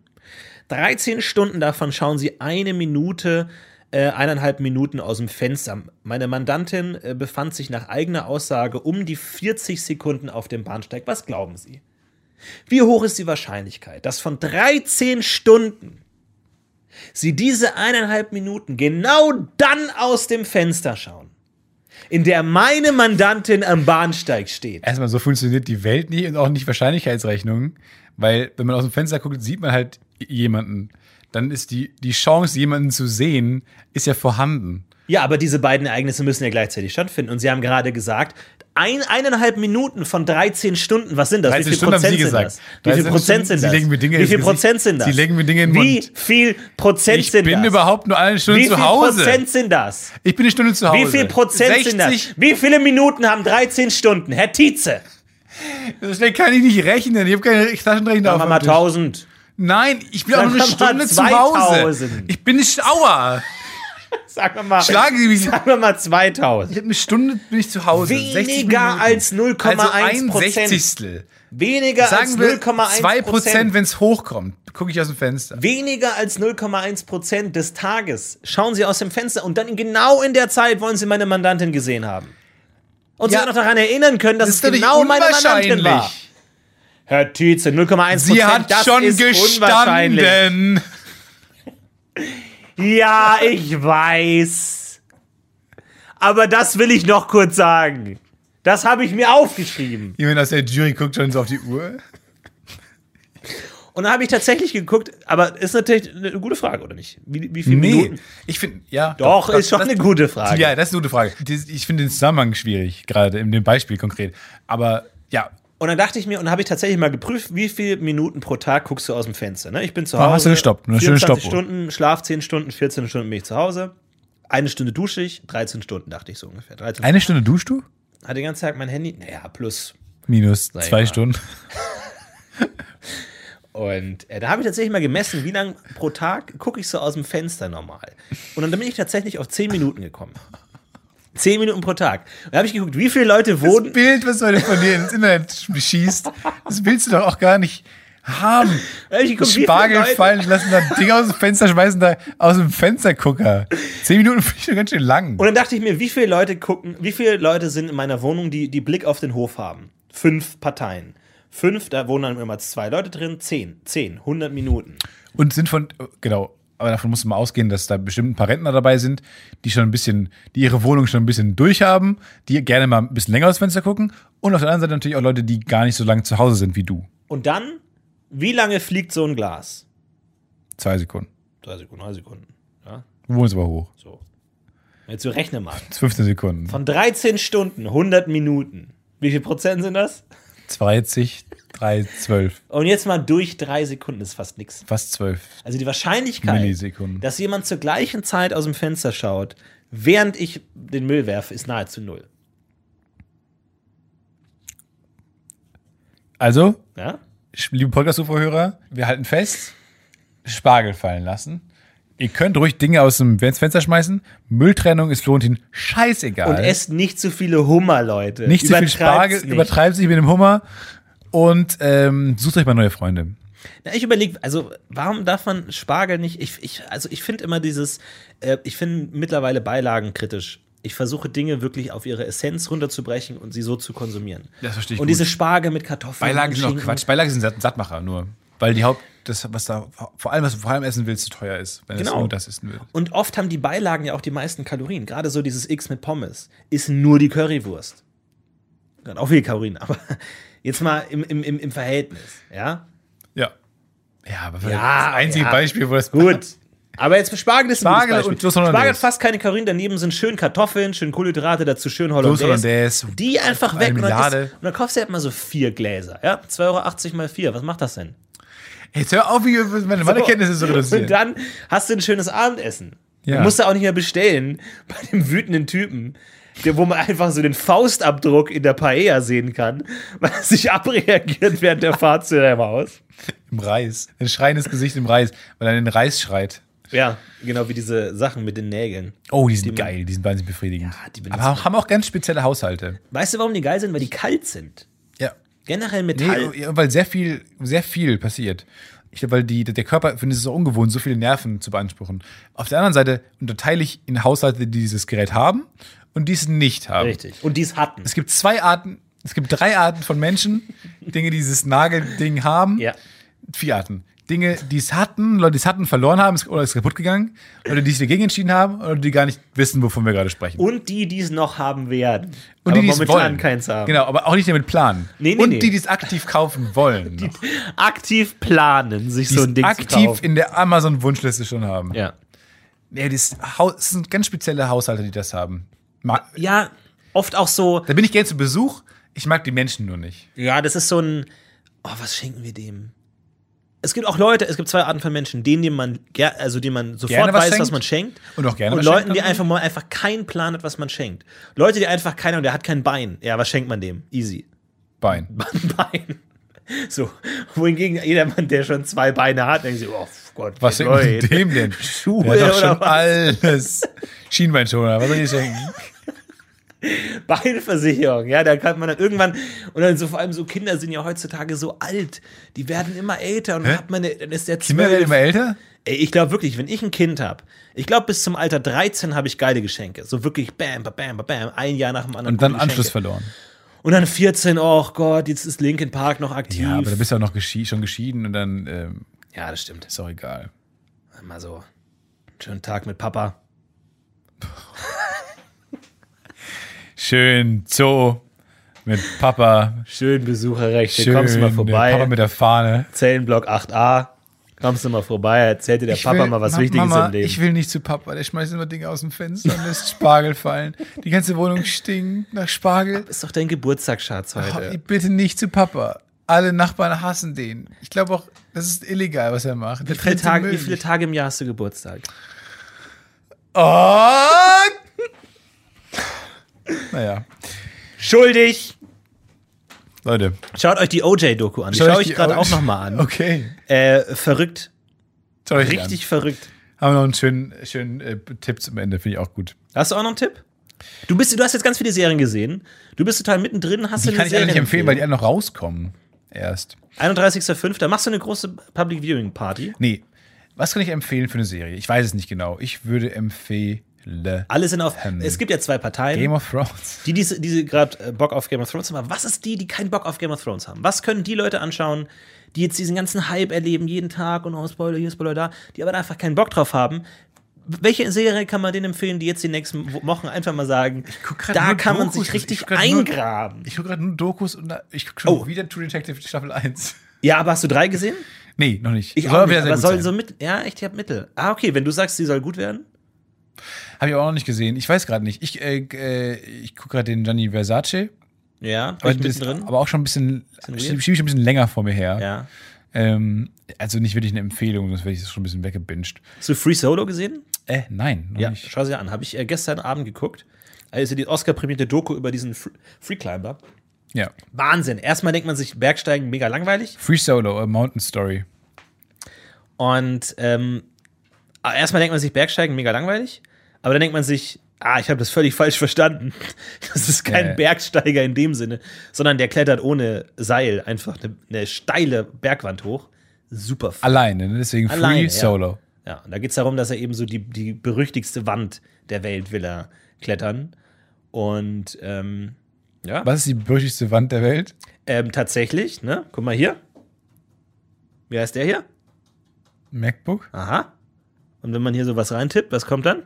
13 Stunden davon schauen Sie eine Minute, äh, eineinhalb Minuten aus dem Fenster. Meine Mandantin äh, befand sich nach eigener Aussage um die 40 Sekunden auf dem Bahnsteig. Was glauben Sie? Wie hoch ist die Wahrscheinlichkeit, dass von 13 Stunden Sie diese eineinhalb Minuten genau dann aus dem Fenster schauen, in der meine Mandantin am Bahnsteig steht? Erstmal, so funktioniert die Welt nie und auch nicht Wahrscheinlichkeitsrechnungen, weil wenn man aus dem Fenster guckt, sieht man halt jemanden. Dann ist die, die Chance, jemanden zu sehen, ist ja vorhanden. Ja, aber diese beiden Ereignisse müssen ja gleichzeitig stattfinden. Und Sie haben gerade gesagt, ein, eineinhalb Minuten von 13 Stunden, was sind das? 13 Wie viel Stunden Prozent sind gesagt. das? Wie viel 13 Prozent sind das? Sie legen mir Dinge Wie viel. Prozent sind das? Sie legen mir Dinge in den Wie Mund. viel Prozent Ich sind bin das? überhaupt nur eine Stunde Wie zu viel Hause. Prozent sind das? Ich bin eine Stunde zu Hause. Wie viel Prozent sind das? 60? Wie viele Minuten haben 13 Stunden? Herr Tietze, So schnell kann ich nicht rechnen. Ich habe keine Taschenrechner sagen wir auf mal dem Tisch. 1000. Nein, ich bin auch Sagen nur eine Stunde zu Hause. 2000. Ich bin nicht Auer. (laughs) Sagen wir mal, Schlagen Sie mich. sagen wir mal 2000. Ich habe eine Stunde bin ich zu Hause. 60 Weniger als 0,1 Also ein Prozent. Sechzigstel. Weniger als Sagen wir 0,1 2 Prozent, wenn es hochkommt. Gucke ich aus dem Fenster. Weniger als 0,1 Prozent des Tages schauen Sie aus dem Fenster und dann genau in der Zeit wollen Sie meine Mandantin gesehen haben. Und Ja. sich auch noch daran erinnern können, dass Das es genau meine Mandantin war. Herr Tietze, 0,1 Sie hat das schon ist gestanden. Ja, ich weiß. Aber das will ich noch kurz sagen. Das habe ich mir aufgeschrieben. Jemand aus der Jury guckt schon so auf die Uhr. Und dann habe ich tatsächlich geguckt, aber ist natürlich eine gute Frage, oder nicht? Wie, wie viele Minuten? ich finde, ja. Doch, ist schon eine gute Frage. Ja, das ist eine gute Frage. Ich finde den Zusammenhang schwierig, gerade in dem Beispiel konkret. Aber ja, Und dann dachte ich mir, und dann habe ich tatsächlich mal geprüft, wie viele Minuten pro Tag guckst du aus dem Fenster. Ne? Ich bin zu Hause. hast du gestoppt, eine schöne 24 Stoppuhr. Stunden, Schlaf 10 Stunden, 14 Stunden bin ich zu Hause. Eine Stunde dusche ich, 13 Stunden, dachte ich so ungefähr. 13 eine Stunde duschst du? Hat den ganzen Tag mein Handy, naja, plus. Minus zwei mal. Stunden. (laughs) Und äh, da habe ich tatsächlich mal gemessen, wie lange pro Tag gucke ich so aus dem Fenster normal. Und dann bin ich tatsächlich auf 10 Minuten gekommen. 10 Minuten pro Tag. Und da habe ich geguckt, wie viele Leute Das wohnen. Bild, was du von dir ins Internet schießt, das willst du doch auch gar nicht haben. Da hab ich geguckt, Spargel fallen lassen, da Ding aus dem Fenster schmeißen, da aus dem Fenstergucker. Zehn Minuten finde ich schon ganz schön lang. Und dann dachte ich mir, wie viele Leute gucken, wie viele Leute sind in meiner Wohnung, die, die Blick auf den Hof haben? Fünf Parteien. Fünf, da wohnen dann immer zwei Leute drin. Zehn, zehn, 100 Minuten. Und sind von, genau, aber davon muss man ausgehen, dass da bestimmt ein paar Rentner dabei sind, die schon ein bisschen, die ihre Wohnung schon ein bisschen durchhaben, die gerne mal ein bisschen länger aus Fenster gucken. Und auf der anderen Seite natürlich auch Leute, die gar nicht so lange zu Hause sind wie du. Und dann, wie lange fliegt so ein Glas? Zwei Sekunden. Drei Sekunden, drei Sekunden. Ja, Du wohnst aber hoch. so. Jetzt so rechne mal. Das ist 15 Sekunden. Von 13 Stunden, 100 Minuten. Wie viel Prozent sind das? 20, 3, 12. Und jetzt mal durch drei Sekunden ist fast nichts. Fast 12. Also die Wahrscheinlichkeit, Millisekunden. dass jemand zur gleichen Zeit aus dem Fenster schaut, während ich den Müll werfe, ist nahezu null. Also, Ja? liebe Podcast-Hörer, wir halten fest, Spargel fallen lassen. Ihr könnt ruhig Dinge aus dem Fenster schmeißen. Mülltrennung ist Florentin scheißegal. Und esst nicht zu viele Hummer, Leute. nicht zu viel Spargel, nicht. übertreibt sich mit dem Hummer und ähm, sucht euch mal neue Freunde. Ja, ich überlege, also warum darf man Spargel nicht? Ich, ich, also ich finde immer dieses, äh, ich finde mittlerweile Beilagen kritisch. Ich versuche Dinge wirklich auf ihre Essenz runterzubrechen und sie so zu konsumieren. Das verstehe ich Und gut. diese Spargel mit Kartoffeln. Beilagen sind auch Schinken. Quatsch. Beilagen sind Satt- Sattmacher nur. Weil die Haupt, das, was da, vor allem, was du vor allem essen willst, zu teuer ist. Wenn Genau. es nur das essen willst. Und oft haben die Beilagen ja auch die meisten Kalorien. Gerade so dieses X mit Pommes ist nur die Currywurst. Hat auch viele Kalorien, aber jetzt mal im, im, im, im Verhältnis, ja? Ja. Ja, aber Ja, das einzige ja. Beispiel, wo das Gut. Aber jetzt Spargel ist ein Spargel gutes Beispiel. und. Spargel hat fast keine Kalorien, daneben sind schön Kartoffeln, schön Kohlenhydrate, dazu schön Hollandaise. Hollandaise. Die einfach Eine weg und dann, ist, und dann kaufst du halt mal so vier Gläser, ja? 2,80 Euro mal vier, was macht das denn? Jetzt hör auf, wie meine Mathekenntnisse zu reduzieren. Und dann hast du ein schönes Abendessen. Ja. Du musst du auch nicht mehr bestellen bei dem wütenden Typen, wo man einfach so den Faustabdruck in der Paella sehen kann, (laughs) weil er sich abreagiert während der Fahrt zu deinem Haus. Im Reis. Ein schreiendes Gesicht im Reis, weil er den Reis schreit. Ja, genau wie diese Sachen mit den Nägeln. Oh, die sind Die geil, die sind wahnsinnig befriedigend. Ja, Aber haben auch ganz spezielle Haushalte. Weißt du, warum die geil sind? Weil die kalt sind. Ja. Generell Nee, Metall. ja, weil sehr viel, sehr viel passiert. Ich glaube, weil die, der Körper findet es so ungewohnt, so viele Nerven zu beanspruchen. Auf der anderen Seite unterteile ich in Haushalte, die dieses Gerät haben und die es nicht haben. Richtig. Und die es hatten. Es gibt zwei Arten, es gibt drei Arten von Menschen, Dinge, die dieses Nagelding haben. Ja. Vier Arten. Dinge, die es hatten, Leute, die es hatten, verloren haben oder ist kaputt gegangen. Oder die sich dagegen entschieden haben oder die gar nicht wissen, wovon wir gerade sprechen. Und die, die es noch haben werden. Und aber die, die es momentan wollen. keins haben. Genau, aber auch nicht damit planen. Nee, nee, und nee. die, die es aktiv kaufen wollen. noch. Aktiv planen, sich die so es ein Ding zu aktiv kaufen. in der Amazon-Wunschliste schon haben. Ja. Nee, das, das sind ganz spezielle Haushalte, die das haben. Ma ja, oft auch so, da bin ich gerne zu Besuch. Ich mag die Menschen nur nicht. ja, das ist so ein, oh, was schenken wir dem? Es gibt auch Leute, es gibt zwei Arten von Menschen, denen, denen man, also denen man sofort Gerne was weiß, was schenkt. man schenkt. Und auch gerne Und was Leuten, die einfach mal einfach keinen Plan hat, was man schenkt. Leute, die einfach keine, und der hat kein Bein. Ja, was schenkt man dem? Easy. Bein. Ein (laughs) Bein. So, wohingegen jeder Mann, der schon zwei Beine hat, denkt sich, oh Gott, Was schenkt man dem denn? Schuhe Der hat doch oder schon was? alles. Schienbeinschoner, was soll ich schenken? (laughs) Beinversicherung, ja, da kann man dann irgendwann, und dann so vor allem so Kinder sind ja heutzutage so alt, die werden immer älter und dann, hat man, eine- dann ist der Kinder werden immer älter? Ey, ich glaube wirklich, wenn ich ein Kind habe, ich glaube bis zum Alter 13 habe ich geile Geschenke. So wirklich bam, bam, bam, bam, ein Jahr nach dem anderen. Und dann Anschluss verloren. Und dann 14, oh Gott, jetzt ist Linkin Park noch aktiv. Ja, aber da bist du auch noch geschi schon geschieden und dann ähm, ja, das stimmt. ist auch egal. Mal so, schönen Tag mit Papa. Schön Zoo mit Papa. Schön Besucherrechte, Schön kommst du mal der vorbei. Papa mit der Fahne. Zellenblock 8a. Kommst du mal vorbei, erzählt dir der Ich Papa will- mal was Ma- Wichtiges Mama, im Leben. Ich will nicht zu Papa, der schmeißt immer Dinge aus dem Fenster und lässt Spargel fallen. Die ganze Wohnung stinkt nach Spargel. ist doch dein Geburtstag, Schatz, Oh, heute. bitte nicht zu Papa. Alle Nachbarn hassen den. Ich glaube auch, das ist illegal, was er macht. Wie viele, Tage, wie viele. Tage im Jahr hast du Geburtstag? Oh! Naja, Schuldig! Leute. Schaut euch die OJ-Doku an. Die Schau schaue ich ich gerade auch nochmal an. Okay. Äh, verrückt. Schau die Richtig verrückt. An. Haben wir noch einen schönen, schönen äh, Tipp zum Ende, finde ich auch gut. Hast du auch noch einen Tipp? Du, bist, du hast jetzt ganz viele Serien gesehen. Du bist total mittendrin. Hast Die du kann ich alle Serie nicht empfehlen, weil die alle noch rauskommen. Erst. 31.05. Machst du eine große Public Viewing Party? Nee. Was kann ich empfehlen für eine Serie? Ich weiß es nicht genau. Ich würde empfehlen Alle sind auf. Es gibt ja zwei Parteien. Game of Thrones. die, diese, diese gerade äh, Bock auf Game of Thrones haben. Aber was ist die, die keinen Bock auf Game of Thrones haben? Was können die Leute anschauen, die jetzt diesen ganzen Hype erleben, jeden Tag und oh, Spoiler hier, Spoiler da, die aber einfach keinen Bock drauf haben? Welche Serie kann man denen empfehlen, die jetzt die nächsten Wo- Wochen einfach mal sagen, da kann man Dokus. sich richtig Ich grad nur- eingraben? Ich gucke gerade nur Dokus und da, ich gucke schon Oh. wieder True Detective Staffel 1. Ja, aber hast du drei gesehen? Nee, noch nicht. Ich Soll auch nicht, aber soll sein. so mit, ja, echt, ich hab Mittel. Ah, okay, wenn du sagst, sie soll gut werden. Habe ich auch noch nicht gesehen. Ich weiß gerade nicht. Ich, äh, äh, ich gucke gerade den Gianni Versace. Ja, Aber, ich das, mittendrin. aber auch schon ein bisschen, weird? schiebe schieb ich ein bisschen länger vor mir her. ja. Ähm, also nicht wirklich eine Empfehlung, sonst werde ich das schon ein bisschen weggebinged. Hast du Free Solo gesehen? Äh, nein, noch Ja, nicht. schau sie an. Habe ich äh, gestern Abend geguckt. Also die Oscar-prämierte Doku über diesen Free Climber. Ja. Wahnsinn. Erstmal denkt man sich, Bergsteigen mega langweilig. Free Solo, a Mountain Story. Und ähm, ah, erstmal denkt man sich, Bergsteigen mega langweilig. Aber dann denkt man sich, ah, ich habe das völlig falsch verstanden. (laughs) Das ist kein Ja, ja. Bergsteiger in dem Sinne, sondern der klettert ohne Seil einfach eine, eine steile Bergwand hoch. Super. Alleine, ne? deswegen Alleine, Free ja. Solo. Ja, und da geht es darum, dass er eben so die, die berüchtigste Wand der Welt will er klettern. Und ähm, ja, Was ist die berüchtigste Wand der Welt? ähm, tatsächlich, ne? Guck mal hier. Wie heißt der hier? MacBook? Aha. Und wenn man hier sowas reintippt, was kommt dann?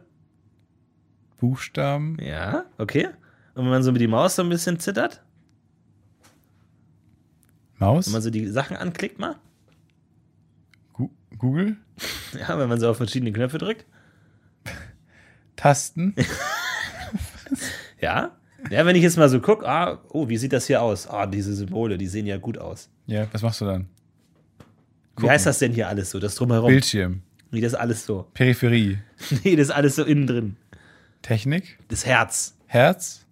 Buchstaben? Ja, okay. Und wenn man so mit die Maus so ein bisschen zittert, Maus? wenn man so die Sachen anklickt mal, Google? (laughs) ja, wenn man so auf verschiedene Knöpfe drückt, Tasten? (laughs) ja. Ja, wenn ich jetzt mal so gucke, ah, oh, wie sieht das hier aus? Ah, diese Symbole, die sehen ja gut aus. ja, was machst du dann? Wie heißt das denn hier alles so, das drumherum? Bildschirm. Nee, das ist alles so. Peripherie. (laughs) Nee, das ist alles so innen drin. Technik? Das Herz. Herz?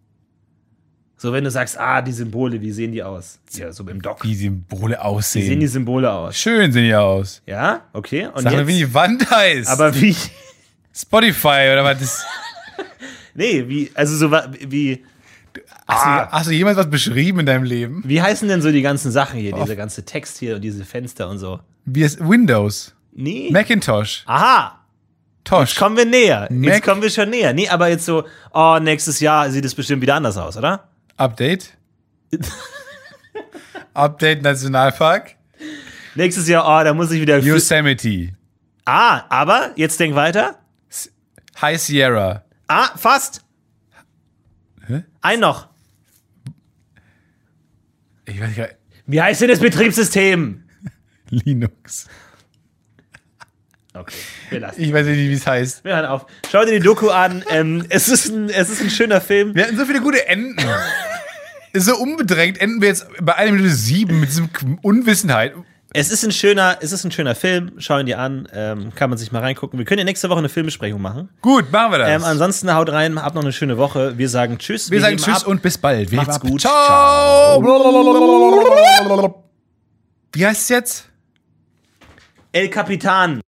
So, wenn du sagst, ah, die Symbole, wie sehen die aus? Ja, so im Dock. Wie Symbole Wie sehen die aussehen. Symbole aus? Schön sehen die aus. Ja, okay. Und Sag jetzt, wie die Wand heißt. aber wie, Spotify oder was? Das, (laughs) nee, wie, also so, wie, hast, Ah. du, hast du jemals was beschrieben in deinem Leben? wie heißen denn so die ganzen Sachen hier, Oh. dieser ganze Text hier und diese Fenster und so? Wie ist Windows? Nee. Macintosh? Aha, Tosh? kommen wir näher. Jetzt Mac- kommen wir schon näher. Nee, aber jetzt so, oh, nächstes Jahr sieht es bestimmt wieder anders aus, oder? Update? Update Nationalpark? Nächstes Jahr, oh, da muss ich wieder. Yosemite? ah, aber, jetzt denk weiter. High Sierra? Ah, fast. Hä? Ein noch. Ich weiß nicht, Wie heißt denn das Betriebssystem? (laughs) Linux. Okay, wir lassen. Ich weiß nicht, wie es heißt. Wir hören auf. Schau dir die Doku an. Ähm, es, ist ein, es ist ein schöner Film. Wir hatten so viele gute Enden. (laughs) Ist so unbedrängt enden wir jetzt bei einer Minute sieben mit diesem Unwissenheit. Es ist ein schöner, es ist ein schöner Film. Schau ihn dir an. Ähm, kann man sich mal reingucken. Wir können ja nächste Woche eine Filmbesprechung machen. Gut, machen wir das. Ähm, ansonsten haut rein, habt noch eine schöne Woche. Wir sagen Tschüss. wir sagen heben Tschüss ab. und bis bald. Wir Macht's ab. gut. Ciao. Wie heißt es jetzt? El Capitan.